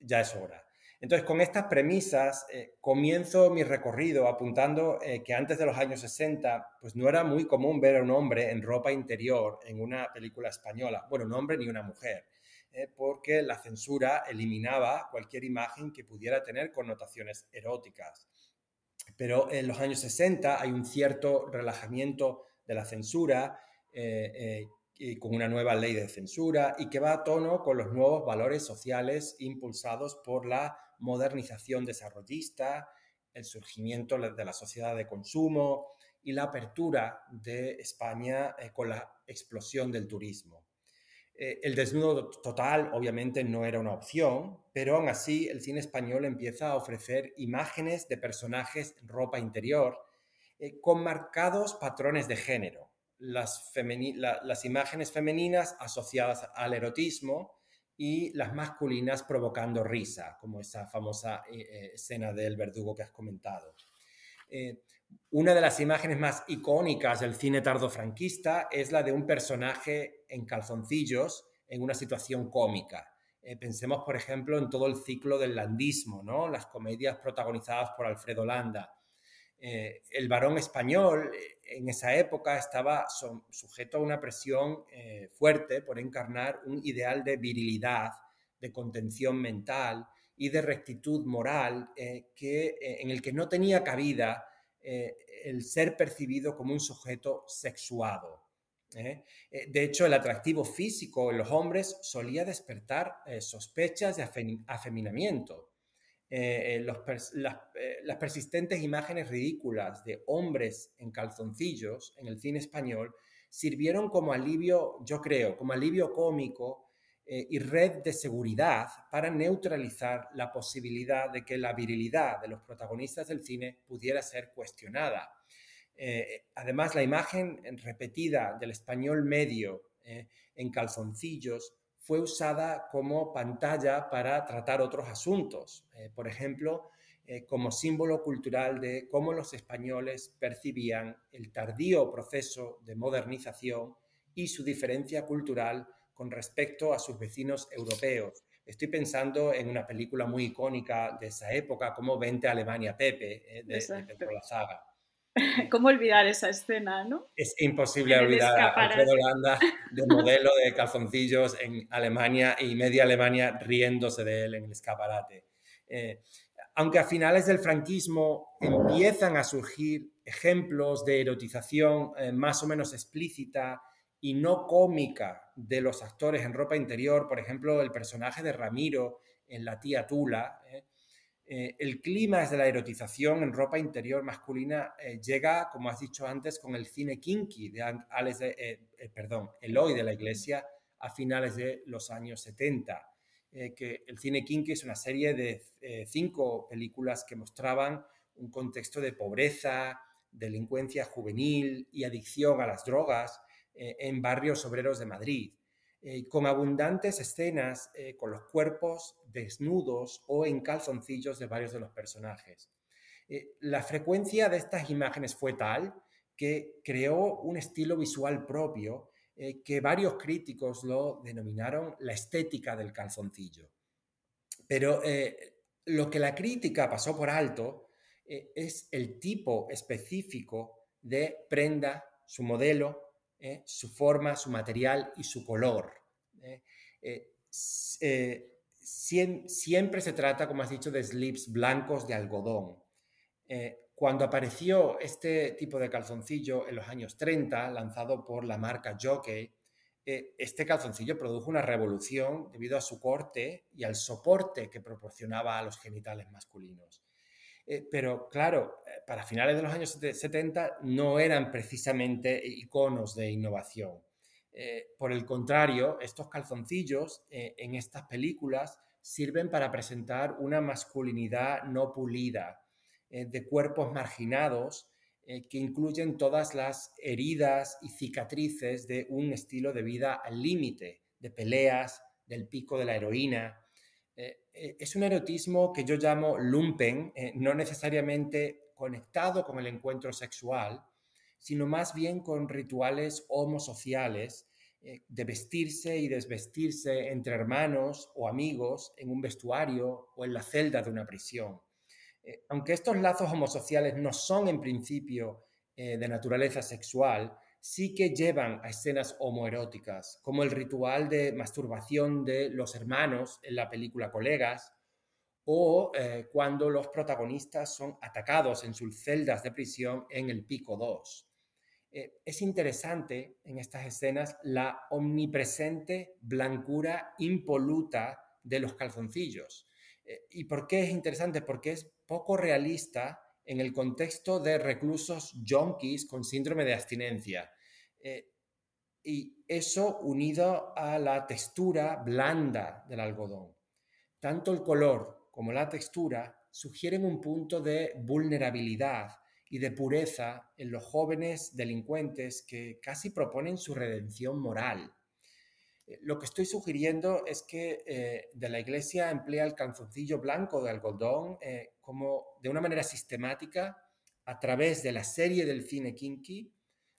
[SPEAKER 3] ya es hora. Entonces, con estas premisas, eh, comienzo mi recorrido apuntando eh, que antes de los años 60, pues no era muy común ver a un hombre en ropa interior en una película española. Bueno, un hombre ni una mujer, eh, porque la censura eliminaba cualquier imagen que pudiera tener connotaciones eróticas. Pero en los años 60 hay un cierto relajamiento de la censura y con una nueva ley de censura y que va a tono con los nuevos valores sociales impulsados por la modernización desarrollista, el surgimiento de la sociedad de consumo y la apertura de España eh, con la explosión del turismo. Eh, el desnudo total obviamente no era una opción, pero aún así el cine español empieza a ofrecer imágenes de personajes en ropa interior eh, con marcados patrones de género las, las imágenes femeninas asociadas al erotismo y las masculinas provocando risa, como esa famosa eh, eh, escena del verdugo que has comentado. Eh, una de las imágenes más icónicas del cine tardofranquista es la de un personaje en calzoncillos en una situación cómica. pensemos, por ejemplo, en todo el ciclo del landismo, ¿no? las comedias protagonizadas por Alfredo Landa. El varón español en esa época estaba sujeto a una presión eh, fuerte por encarnar un ideal de virilidad, de contención mental y de rectitud moral eh, que, eh, en el que no tenía cabida el ser percibido como un sujeto sexuado. De hecho, el atractivo físico en los hombres solía despertar sospechas de afeminamiento. Eh, eh, eh, las, persistentes imágenes ridículas de hombres en calzoncillos en el cine español sirvieron como alivio, yo creo, como alivio cómico y red de seguridad para neutralizar la posibilidad de que la virilidad de los protagonistas del cine pudiera ser cuestionada. además, la imagen repetida del español medio en calzoncillos fue usada como pantalla para tratar otros asuntos, eh, por ejemplo, eh, como símbolo cultural de cómo los españoles percibían el tardío proceso de modernización y su diferencia cultural con respecto a sus vecinos europeos. Estoy pensando en una película muy icónica de esa época, como Vente a Alemania Pepe, eh, de, de Pedro Lazaga.
[SPEAKER 2] ¿Cómo olvidar esa escena, no?
[SPEAKER 3] Es imposible olvidar a Alfredo Landa de modelo de calzoncillos en Alemania y media Alemania riéndose de él en el escaparate. Eh, aunque a finales del franquismo empiezan a surgir ejemplos de erotización eh, más o menos explícita y no cómica de los actores en ropa interior, por ejemplo, el personaje de Ramiro en La tía Tula, eh, eh, el clima de la erotización en ropa interior masculina eh, llega, como has dicho antes, con el cine kinky de Alex de, eh, perdón, Eloy de la Iglesia a finales de los años 70. que el cine kinky es una serie de cinco películas que mostraban un contexto de pobreza, delincuencia juvenil y adicción a las drogas en barrios obreros de Madrid. Eh, con abundantes escenas eh, con los cuerpos desnudos o en calzoncillos de varios de los personajes. Eh, la frecuencia de estas imágenes fue tal que creó un estilo visual propio que varios críticos lo denominaron la estética del calzoncillo. Pero lo que la crítica pasó por alto es el tipo específico de prenda, su modelo, ¿eh? su forma, su material y su color. ¿eh? Eh, siempre se trata, como has dicho, de slips blancos de algodón. cuando apareció este tipo de calzoncillo en los años 30, lanzado por la marca Jockey, este calzoncillo produjo una revolución debido a su corte y al soporte que proporcionaba a los genitales masculinos. Eh, pero claro, eh, para finales de los años 70 no eran precisamente iconos de innovación. por el contrario, estos calzoncillos en estas películas sirven para presentar una masculinidad no pulida, de cuerpos marginados que incluyen todas las heridas y cicatrices de un estilo de vida al límite, de peleas, del pico de la heroína. Eh, eh, es un erotismo que yo llamo lumpen, eh, no necesariamente conectado con el encuentro sexual, sino más bien con rituales homosociales de vestirse y desvestirse entre hermanos o amigos en un vestuario o en la celda de una prisión. aunque estos lazos homosociales no son en principio de naturaleza sexual, sí que llevan a escenas homoeróticas, como el ritual de masturbación de los hermanos en la película Colegas, o eh, cuando los protagonistas son atacados en sus celdas de prisión en el Pico 2. Eh, es interesante en estas escenas la omnipresente blancura impoluta de los calzoncillos. Eh, ¿Y por qué es interesante? Porque es poco realista en el contexto de reclusos yonkis con síndrome de abstinencia. Eh, y eso unido a la textura blanda del algodón. Tanto el color como la textura sugieren un punto de vulnerabilidad y de pureza en los jóvenes delincuentes que casi proponen su redención moral. Eh, lo que estoy sugiriendo es que eh, de la Iglesia emplea el calzoncillo blanco de algodón como de una manera sistemática a través de la serie del cine kinky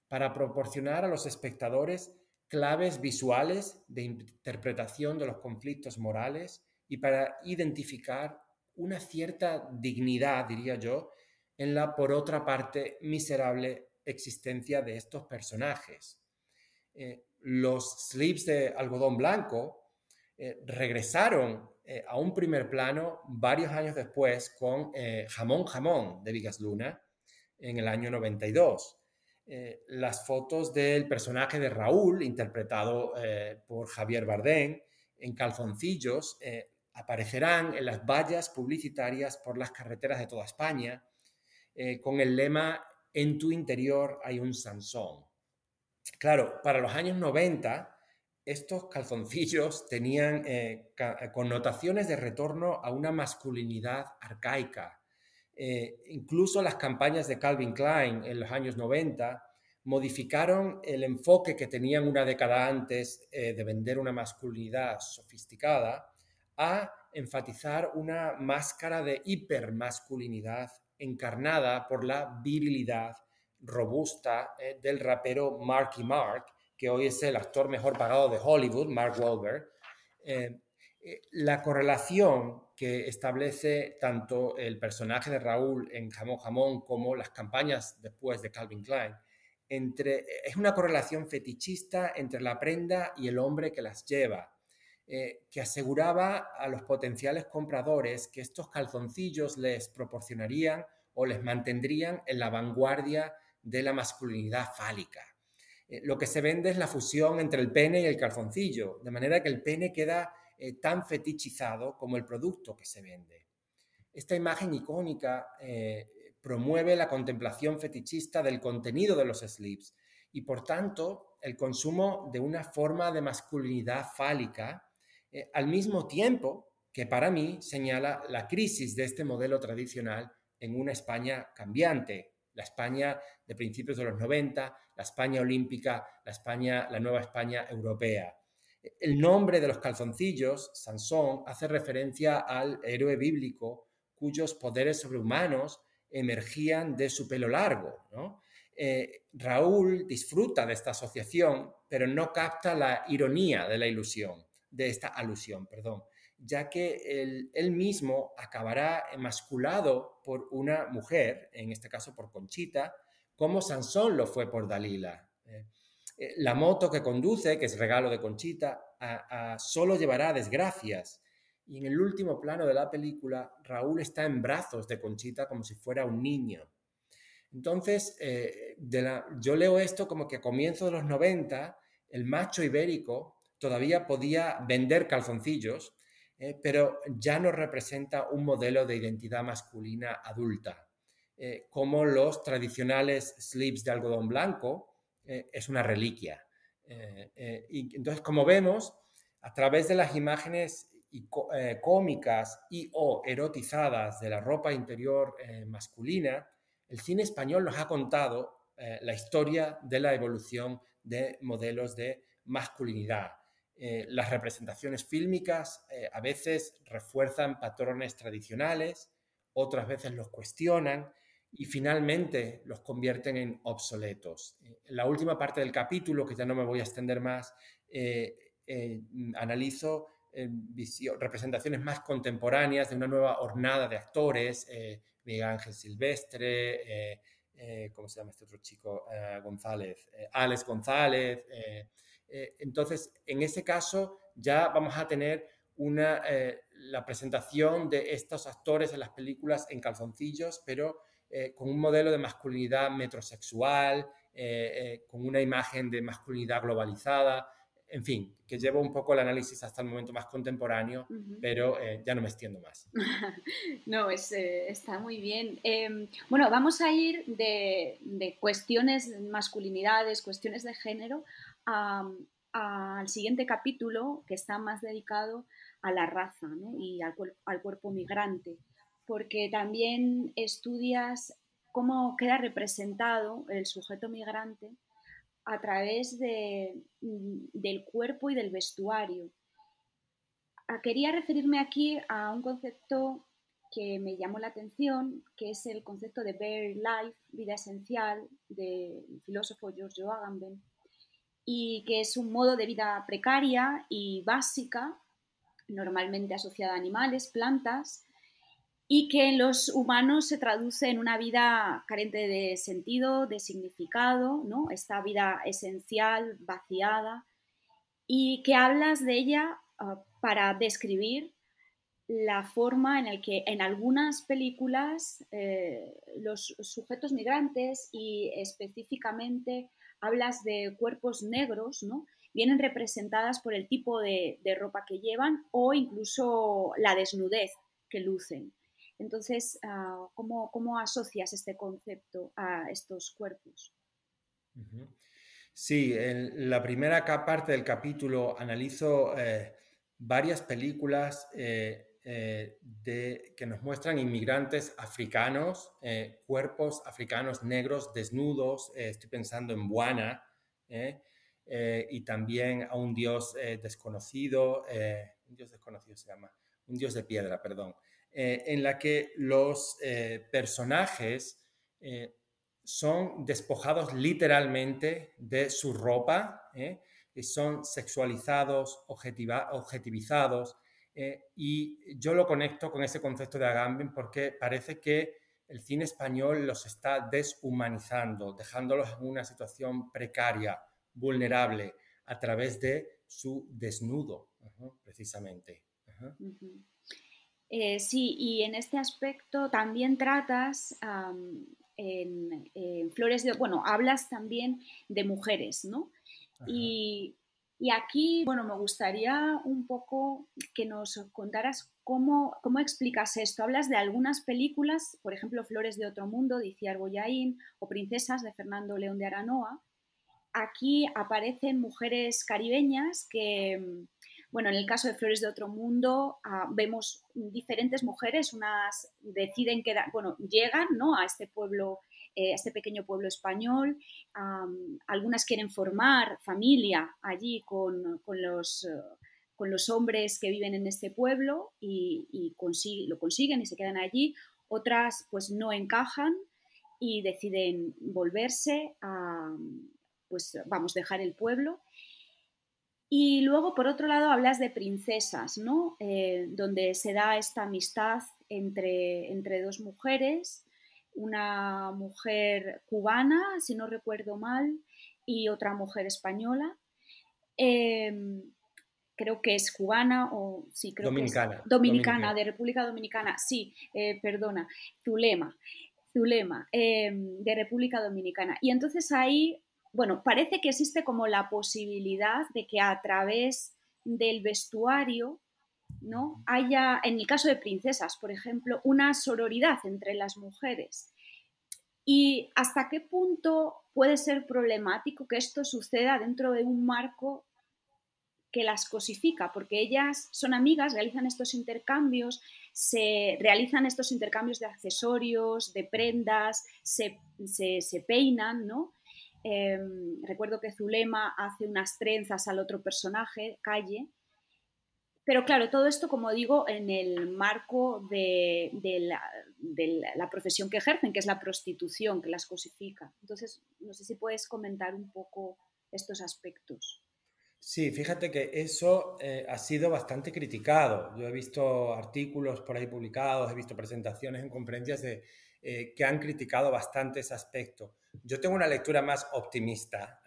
[SPEAKER 3] para proporcionar a los espectadores claves visuales de interpretación de los conflictos morales y para identificar una cierta dignidad, diría yo, en la, por otra parte, miserable existencia de estos personajes. Eh, los slips de algodón blanco eh, regresaron eh, a un primer plano varios años después con Jamón Jamón de Vigas Luna en el año 92. Eh, las fotos del personaje de Raúl, interpretado eh, por Javier Bardem, en calzoncillos, eh, aparecerán en las vallas publicitarias por las carreteras de toda España, con el lema En tu interior hay un Sansón. Claro, para los años 90, estos calzoncillos tenían connotaciones de retorno a una masculinidad arcaica, eh, incluso las campañas de Calvin Klein en los años 90 modificaron el enfoque que tenían una década antes eh, de vender una masculinidad sofisticada a enfatizar una máscara de hipermasculinidad encarnada por la virilidad robusta eh, del rapero Marky Mark, que hoy es el actor mejor pagado de Hollywood, Mark Wahlberg. la correlación que establece tanto el personaje de Raúl en Jamón Jamón como las campañas después de Calvin Klein. Entre, es una correlación fetichista entre la prenda y el hombre que las lleva, eh, que aseguraba a los potenciales compradores que estos calzoncillos les proporcionarían o les mantendrían en la vanguardia de la masculinidad fálica. Eh, lo que se vende es la fusión entre el pene y el calzoncillo, de manera que el pene queda eh, tan fetichizado como el producto que se vende. Esta imagen icónica eh, promueve la contemplación fetichista del contenido de los slips y por tanto el consumo de una forma de masculinidad fálica, al mismo tiempo que para mí señala la crisis de este modelo tradicional en una España cambiante, la España de principios de los 90, la España olímpica, la España, la nueva España europea. El nombre de los calzoncillos, Sansón, hace referencia al héroe bíblico cuyos poderes sobrehumanos emergían de su pelo largo. Eh, Raúl disfruta de esta asociación, pero no capta la ironía de la ilusión, de esta alusión, perdón, ya que él, mismo acabará emasculado por una mujer, en este caso por Conchita, como Sansón lo fue por Dalila. ¿eh? Eh, la moto que conduce, que es regalo de Conchita, solo llevará desgracias. Y en el último plano de la película, Raúl está en brazos de Conchita como si fuera un niño. Entonces, eh, yo leo esto como que a comienzos de los 90, el macho ibérico todavía podía vender calzoncillos pero ya no representa un modelo de identidad masculina adulta, eh, como los tradicionales slips de algodón blanco, es una reliquia. y entonces, como vemos, a través de las imágenes cómicas y o erotizadas de la ropa interior masculina, el cine español nos ha contado la historia de la evolución de modelos de masculinidad. Eh, las representaciones fílmicas eh, a veces refuerzan patrones tradicionales, otras veces los cuestionan y finalmente los convierten en obsoletos. En la última parte del capítulo, que ya no me voy a extender más, eh, analizo representaciones más contemporáneas de una nueva hornada de actores, Miguel Ángel Silvestre, ¿cómo se llama este otro chico? González, Alex González, eh, entonces, en ese caso ya vamos a tener una, eh, la presentación de estos actores en las películas en calzoncillos, pero eh, con un modelo de masculinidad metrosexual, con una imagen de masculinidad globalizada, en fin, que llevo un poco el análisis hasta el momento más contemporáneo, pero ya no me extiendo más.
[SPEAKER 2] no, está muy bien. Em, bueno, vamos a ir de, de cuestiones, masculinidades, cuestiones de género, al siguiente capítulo que está más dedicado a la raza y al, cuerpo migrante, porque también estudias cómo queda representado el sujeto migrante a través mm, del cuerpo y del vestuario. Ah, quería referirme aquí a un concepto que me llamó la atención, que es el concepto de bare life, vida esencial, del filósofo Giorgio Agamben, y que es un modo de vida precaria y básica, normalmente asociada a animales, plantas, y que en los humanos se traduce en una vida carente de sentido, de significado, ¿no? esta vida esencial, vaciada, y que hablas de ella ah, para describir la forma en la que en algunas películas eh, los sujetos migrantes y específicamente hablas de cuerpos negros, ¿no? Vienen representadas por el tipo de, ropa que llevan o incluso la desnudez que lucen. Entonces, ah, ¿cómo, asocias este concepto a estos cuerpos?
[SPEAKER 3] Sí, en la primera parte del capítulo analizo eh, varias películas eh, eh, que nos muestran inmigrantes africanos, cuerpos africanos negros desnudos, estoy pensando en Buana, y también a un dios desconocido, un dios desconocido se llama, un dios de piedra, perdón, en la que los personajes son despojados literalmente de su ropa, son sexualizados, objetivizados, eh, y yo lo conecto con ese concepto de Agamben porque parece que el cine español los está deshumanizando, dejándolos en una situación precaria, vulnerable, a través de su desnudo, precisamente.
[SPEAKER 2] Eh, sí, y en este aspecto también tratas en, Flores de... Bueno, hablas también de mujeres, ¿no? Y y aquí, bueno, me gustaría un poco que nos contaras cómo, cómo explicas esto. Hablas de algunas películas, por ejemplo, Flores de otro mundo de Iciar o Princesas de Fernando León de Aranoa. Aquí aparecen mujeres caribeñas que, bueno, en el caso de Flores de otro mundo ah, vemos diferentes mujeres, unas deciden quedar, bueno, llegan ¿no? a este pueblo eh, este pequeño pueblo español. algunas quieren formar familia allí con, los, eh, con, los, hombres que viven en este pueblo y, lo consiguen y se quedan allí. Otras pues no encajan y deciden volverse a, pues vamos, dejar el pueblo. Y luego, por otro lado, hablas de princesas, ¿no? Eh, donde se da esta amistad entre, entre dos mujeres una mujer cubana, si no recuerdo mal, y otra mujer española. Em, creo que es cubana o sí, creo
[SPEAKER 3] dominicana,
[SPEAKER 2] que es dominicana, de República Dominicana, sí, eh, perdona, Zulema, Zulema, em, de República Dominicana. Y entonces ahí, bueno, parece que existe como la posibilidad de que a través del vestuario ¿no? haya, en el caso de princesas, por ejemplo, una sororidad entre las mujeres. ¿Y hasta qué punto puede ser problemático que esto suceda dentro de un marco que las cosifica? Porque ellas son amigas, realizan estos intercambios, se realizan estos intercambios de accesorios, de prendas, se, peinan, ¿no? Em, recuerdo que Zulema hace unas trenzas al otro personaje, Calle, pero claro, todo esto, como digo, en el marco de, la, profesión que ejercen, que es la prostitución, que las cosifica. Entonces, no sé si puedes comentar un poco estos aspectos.
[SPEAKER 3] Sí, fíjate que eso eh, ha sido bastante criticado. Yo he visto artículos por ahí publicados, he visto presentaciones en conferencias de, eh, que han criticado bastante ese aspecto. Yo tengo una lectura más optimista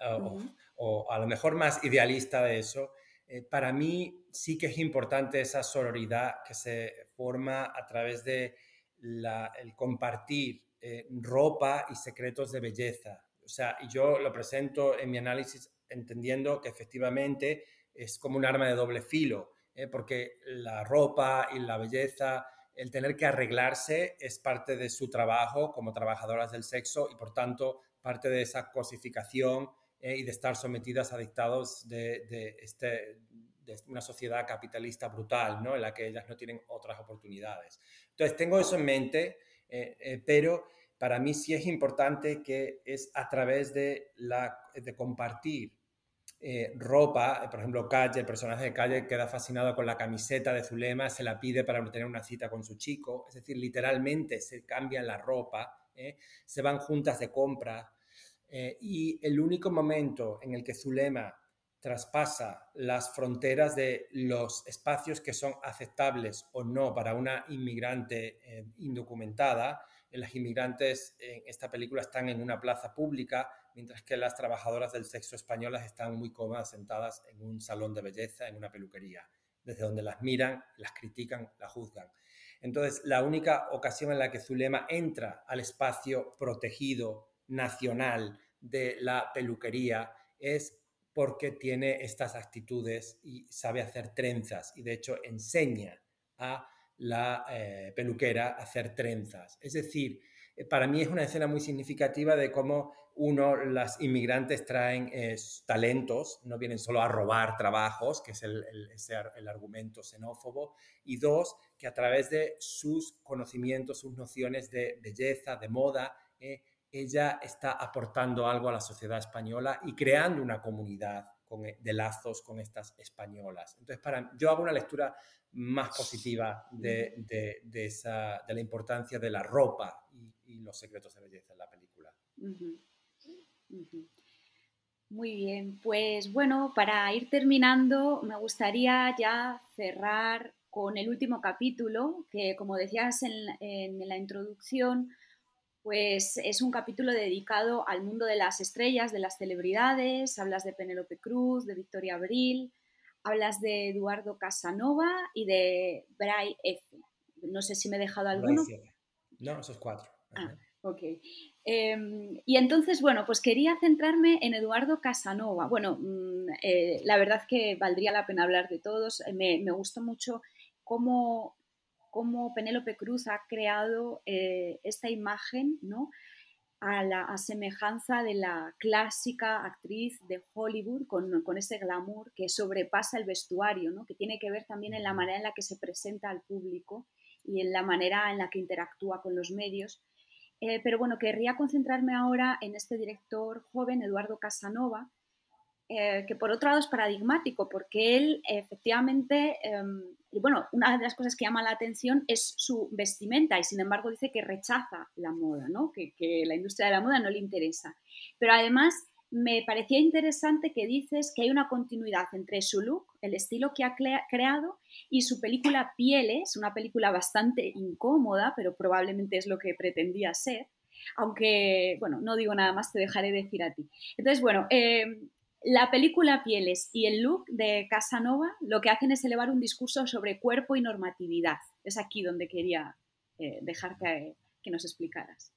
[SPEAKER 3] o, a lo mejor más idealista de eso eh, para mí sí que es importante esa sororidad que se forma a través de el compartir eh, ropa y secretos de belleza. O sea, yo lo presento en mi análisis entendiendo que efectivamente es como un arma de doble filo, eh, porque la ropa y la belleza, el tener que arreglarse es parte de su trabajo como trabajadoras del sexo y por tanto parte de esa cosificación eh, y de estar sometidas a dictados de, este, de una sociedad capitalista brutal, ¿no? en la que ellas no tienen otras oportunidades. Entonces, tengo eso en mente, eh, eh, pero para mí sí es importante que es a través de compartir ropa, por ejemplo, Calle, el personaje de Calle queda fascinado con la camiseta de Zulema, se la pide para tener una cita con su chico, es decir, literalmente se cambian la ropa, se van juntas de compra, eh, y el único momento en el que Zulema traspasa las fronteras de los espacios que son aceptables o no para una inmigrante eh, indocumentada. Las inmigrantes en esta película están en una plaza pública, mientras que las trabajadoras del sexo españolas están muy cómodas sentadas en un salón de belleza, en una peluquería, desde donde las miran, las critican, las juzgan. Entonces, la única ocasión en la que Zulema entra al espacio protegido, nacional, de la peluquería es porque tiene estas actitudes y sabe hacer trenzas y de hecho enseña a la eh, peluquera a hacer trenzas. Es decir, eh, para mí es una escena muy significativa de cómo uno, las inmigrantes traen eh, talentos, no vienen solo a robar trabajos, que es el, el, argumento xenófobo, y dos, que a través de sus conocimientos, sus nociones de belleza, de moda, ella está aportando algo a la sociedad española y creando una comunidad e, de lazos con estas españolas. Entonces, para, yo hago una lectura más positiva de, de la importancia de la ropa y, los secretos de belleza en la película.
[SPEAKER 2] Muy bien, pues bueno, para ir terminando, me gustaría ya cerrar con el último capítulo, que como decías en la introducción, pues es un capítulo dedicado al mundo de las estrellas, de las celebridades, hablas de Penélope Cruz, de Victoria Abril, hablas de Eduardo Casanova y de Bray F. No sé si me he dejado alguno.
[SPEAKER 3] No, esos cuatro.
[SPEAKER 2] Ah, ok. Em, y entonces, bueno, pues quería centrarme en Eduardo Casanova. Bueno, mm, eh, la verdad que valdría la pena hablar de todos. Me, me gustó mucho cómo cómo Penélope Cruz ha creado eh, esta imagen, ¿no? A la semejanza de la clásica actriz de Hollywood con, ese glamour que sobrepasa el vestuario, ¿no? que tiene que ver también en la manera en la que se presenta al público y en la manera en la que interactúa con los medios. Eh, pero bueno, querría concentrarme ahora en este director joven, Eduardo Casanova, eh, que por otro lado es paradigmático, porque él efectivamente, em, bueno, una de las cosas que llama la atención es su vestimenta y sin embargo dice que rechaza la moda, ¿no? que, la industria de la moda no le interesa. Pero además me parecía interesante que dices que hay una continuidad entre su look, el estilo que ha creado, y su película Pieles, una película bastante incómoda, pero probablemente es lo que pretendía ser aunque, bueno, no digo nada más, te dejaré decir a ti. Entonces, bueno, em, la película Pieles y el look de Casanova lo que hacen es elevar un discurso sobre cuerpo y normatividad. Es aquí donde quería eh, dejarte que nos explicaras.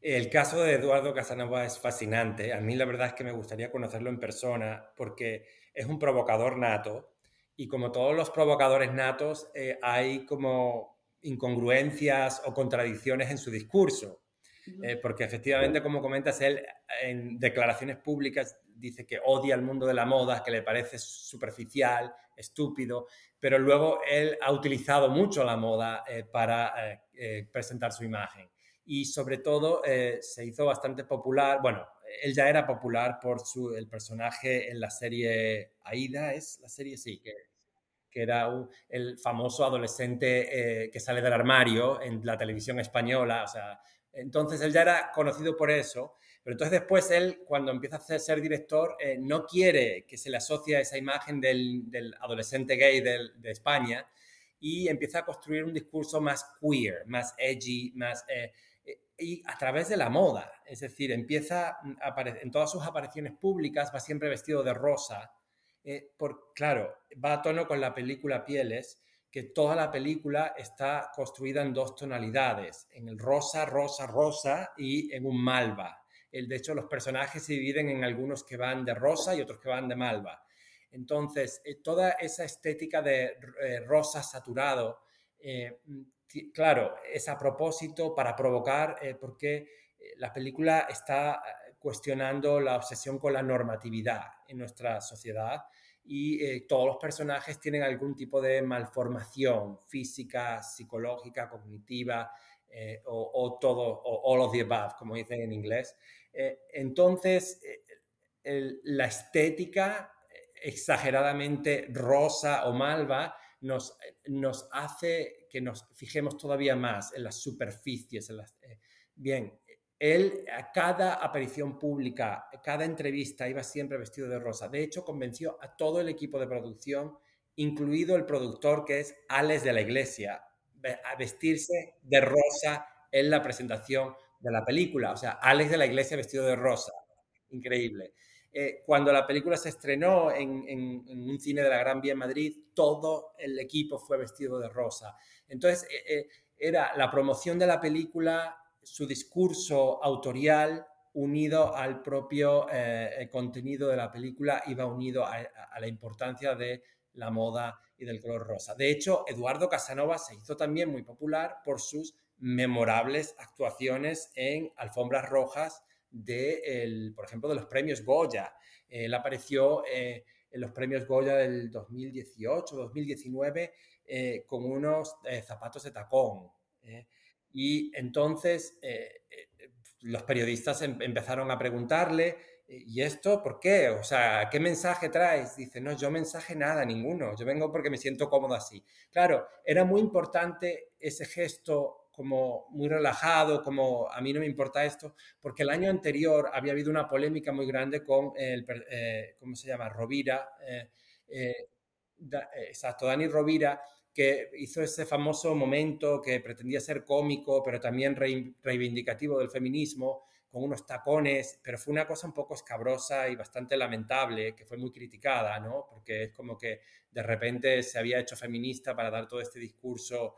[SPEAKER 3] El caso de Eduardo Casanova es fascinante. A mí la verdad es que me gustaría conocerlo en persona porque es un provocador nato y como todos los provocadores natos, eh, hay como incongruencias o contradicciones en su discurso. Eh, porque efectivamente, como comentas, él en declaraciones públicas dice que odia el mundo de la moda, que le parece superficial, estúpido, pero luego él ha utilizado mucho la moda eh, para presentar su imagen. Y sobre todo se hizo bastante popular, bueno, él ya era popular por su, el personaje en la serie Aida, ¿es la serie? Sí, que, que era el famoso adolescente eh, que sale del armario en la televisión española. O sea, entonces él ya era conocido por eso, pero entonces después él, cuando empieza a ser director, eh, no quiere que se le asocie a esa imagen del, del adolescente gay de España y empieza a construir un discurso más queer, más edgy, más... Eh, y a través de la moda. Es decir, empieza en todas sus apariciones públicas, va siempre vestido de rosa. Eh, por, claro, va a tono con la película Pieles, que toda la película está construida en dos tonalidades, en el rosa, rosa, rosa y en un malva. El, de hecho, los personajes se dividen en algunos que van de rosa y otros que van de malva. Entonces, eh, toda esa estética de eh, rosa saturado claro, es a propósito para provocar, eh, porque eh, la película está eh, cuestionando la obsesión con la normatividad en nuestra sociedad y todos los personajes tienen algún tipo de malformación física, psicológica, cognitiva o, todo, o all of the above, como dicen en inglés. entonces, la estética exageradamente rosa o malva nos, nos hace que nos fijemos todavía más en las superficies. En las, eh, bien, él a cada aparición pública, cada entrevista iba siempre vestido de rosa. De hecho, convenció a todo el equipo de producción, incluido el productor que es Alex de la Iglesia, a vestirse de rosa en la presentación de la película. O sea, Alex de la Iglesia vestido de rosa. Increíble. Eh, cuando la película se estrenó en, un cine de la Gran Vía en Madrid, todo el equipo fue vestido de rosa. Entonces, eh, eh, era la promoción de la película, su discurso autorial unido al propio contenido de la película, iba unido a, la importancia de la moda y del color rosa. De hecho, Eduardo Casanova se hizo también muy popular por sus memorables actuaciones en alfombras rojas de, el, por ejemplo, de los premios Goya. Él apareció eh, en los premios Goya del 2018, 2019, eh, con unos eh, zapatos de tacón. Y entonces los periodistas em, empezaron a preguntarle, ¿y esto por qué? O sea, ¿qué mensaje traes? Dice, no, yo mensaje nada, ninguno. Yo vengo porque me siento cómodo así. Claro, era muy importante ese gesto como muy relajado, como a mí no me importa esto, porque el año anterior había habido una polémica muy grande con el, eh, ¿cómo se llama? Rovira, eh, eh, exacto, Dani Rovira, que hizo ese famoso momento que pretendía ser cómico, pero también reivindicativo del feminismo, con unos tacones, pero fue una cosa un poco escabrosa y bastante lamentable, que fue muy criticada, ¿no? Porque es como que de repente se había hecho feminista para dar todo este discurso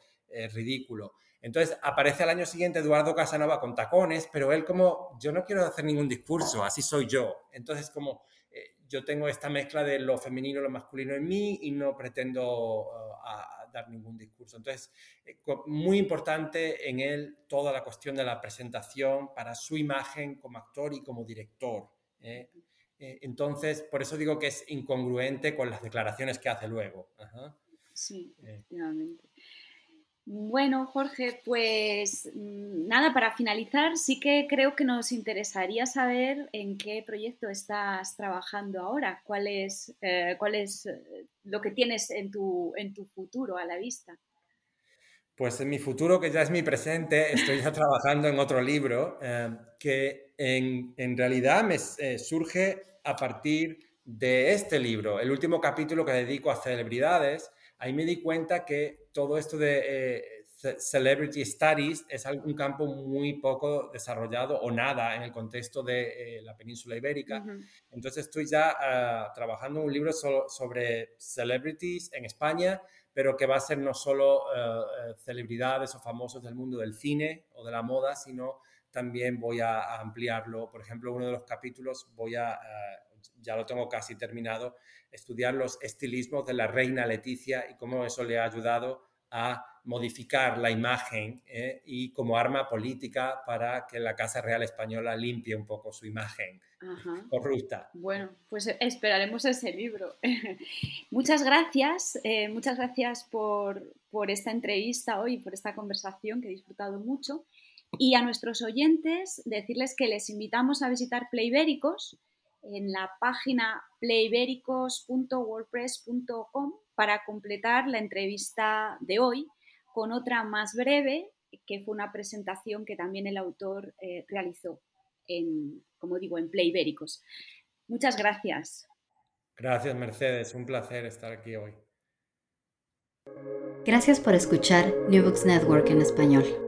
[SPEAKER 3] ridículo. Entonces aparece al año siguiente Eduardo Casanova con tacones, pero él como, yo no quiero hacer ningún discurso, así soy yo. Entonces como eh, yo tengo esta mezcla de lo femenino y lo masculino en mí y no pretendo uh, dar ningún discurso. Entonces, eh, muy importante en él toda la cuestión de la presentación para su imagen como actor y como director. ¿eh? entonces, por eso digo que es incongruente con las declaraciones que hace luego.
[SPEAKER 2] Sí, efectivamente. Bueno, Jorge, pues mm, nada, para finalizar, sí que creo que nos interesaría saber en qué proyecto estás trabajando ahora, cuál es, eh, cuál es eh, lo que tienes en tu, en tu futuro a la vista.
[SPEAKER 3] Pues en mi futuro, que ya es mi presente, estoy ya trabajando en otro libro eh, que en, en, realidad me surge a partir de este libro, el último capítulo que dedico a celebridades ahí me di cuenta que todo esto de eh, Celebrity Studies es un campo muy poco desarrollado o nada en el contexto de eh, la península ibérica. Entonces estoy ya ah, trabajando un libro sobre celebrities en España, pero que va a ser no solo eh, celebridades o famosos del mundo del cine o de la moda, sino también voy a, ampliarlo. Por ejemplo, uno de los capítulos voy a ya lo tengo casi terminado, estudiar los estilismos de la reina Leticia y cómo eso le ha ayudado a modificar la imagen ¿eh? y como arma política para que la Casa Real Española limpie un poco su imagen corrupta.
[SPEAKER 2] Bueno, pues esperaremos ese libro. muchas gracias, eh, muchas gracias por, por esta entrevista hoy, por esta conversación que he disfrutado mucho. Y a nuestros oyentes decirles que les invitamos a visitar Playbéricos en la página playbéricos.wordpress.com para completar la entrevista de hoy con otra más breve, que fue una presentación que también el autor eh, realizó en, como digo, en Playbéricos. Muchas gracias.
[SPEAKER 3] Gracias, Mercedes. Un placer estar aquí hoy.
[SPEAKER 7] Gracias por escuchar New Books Network en español.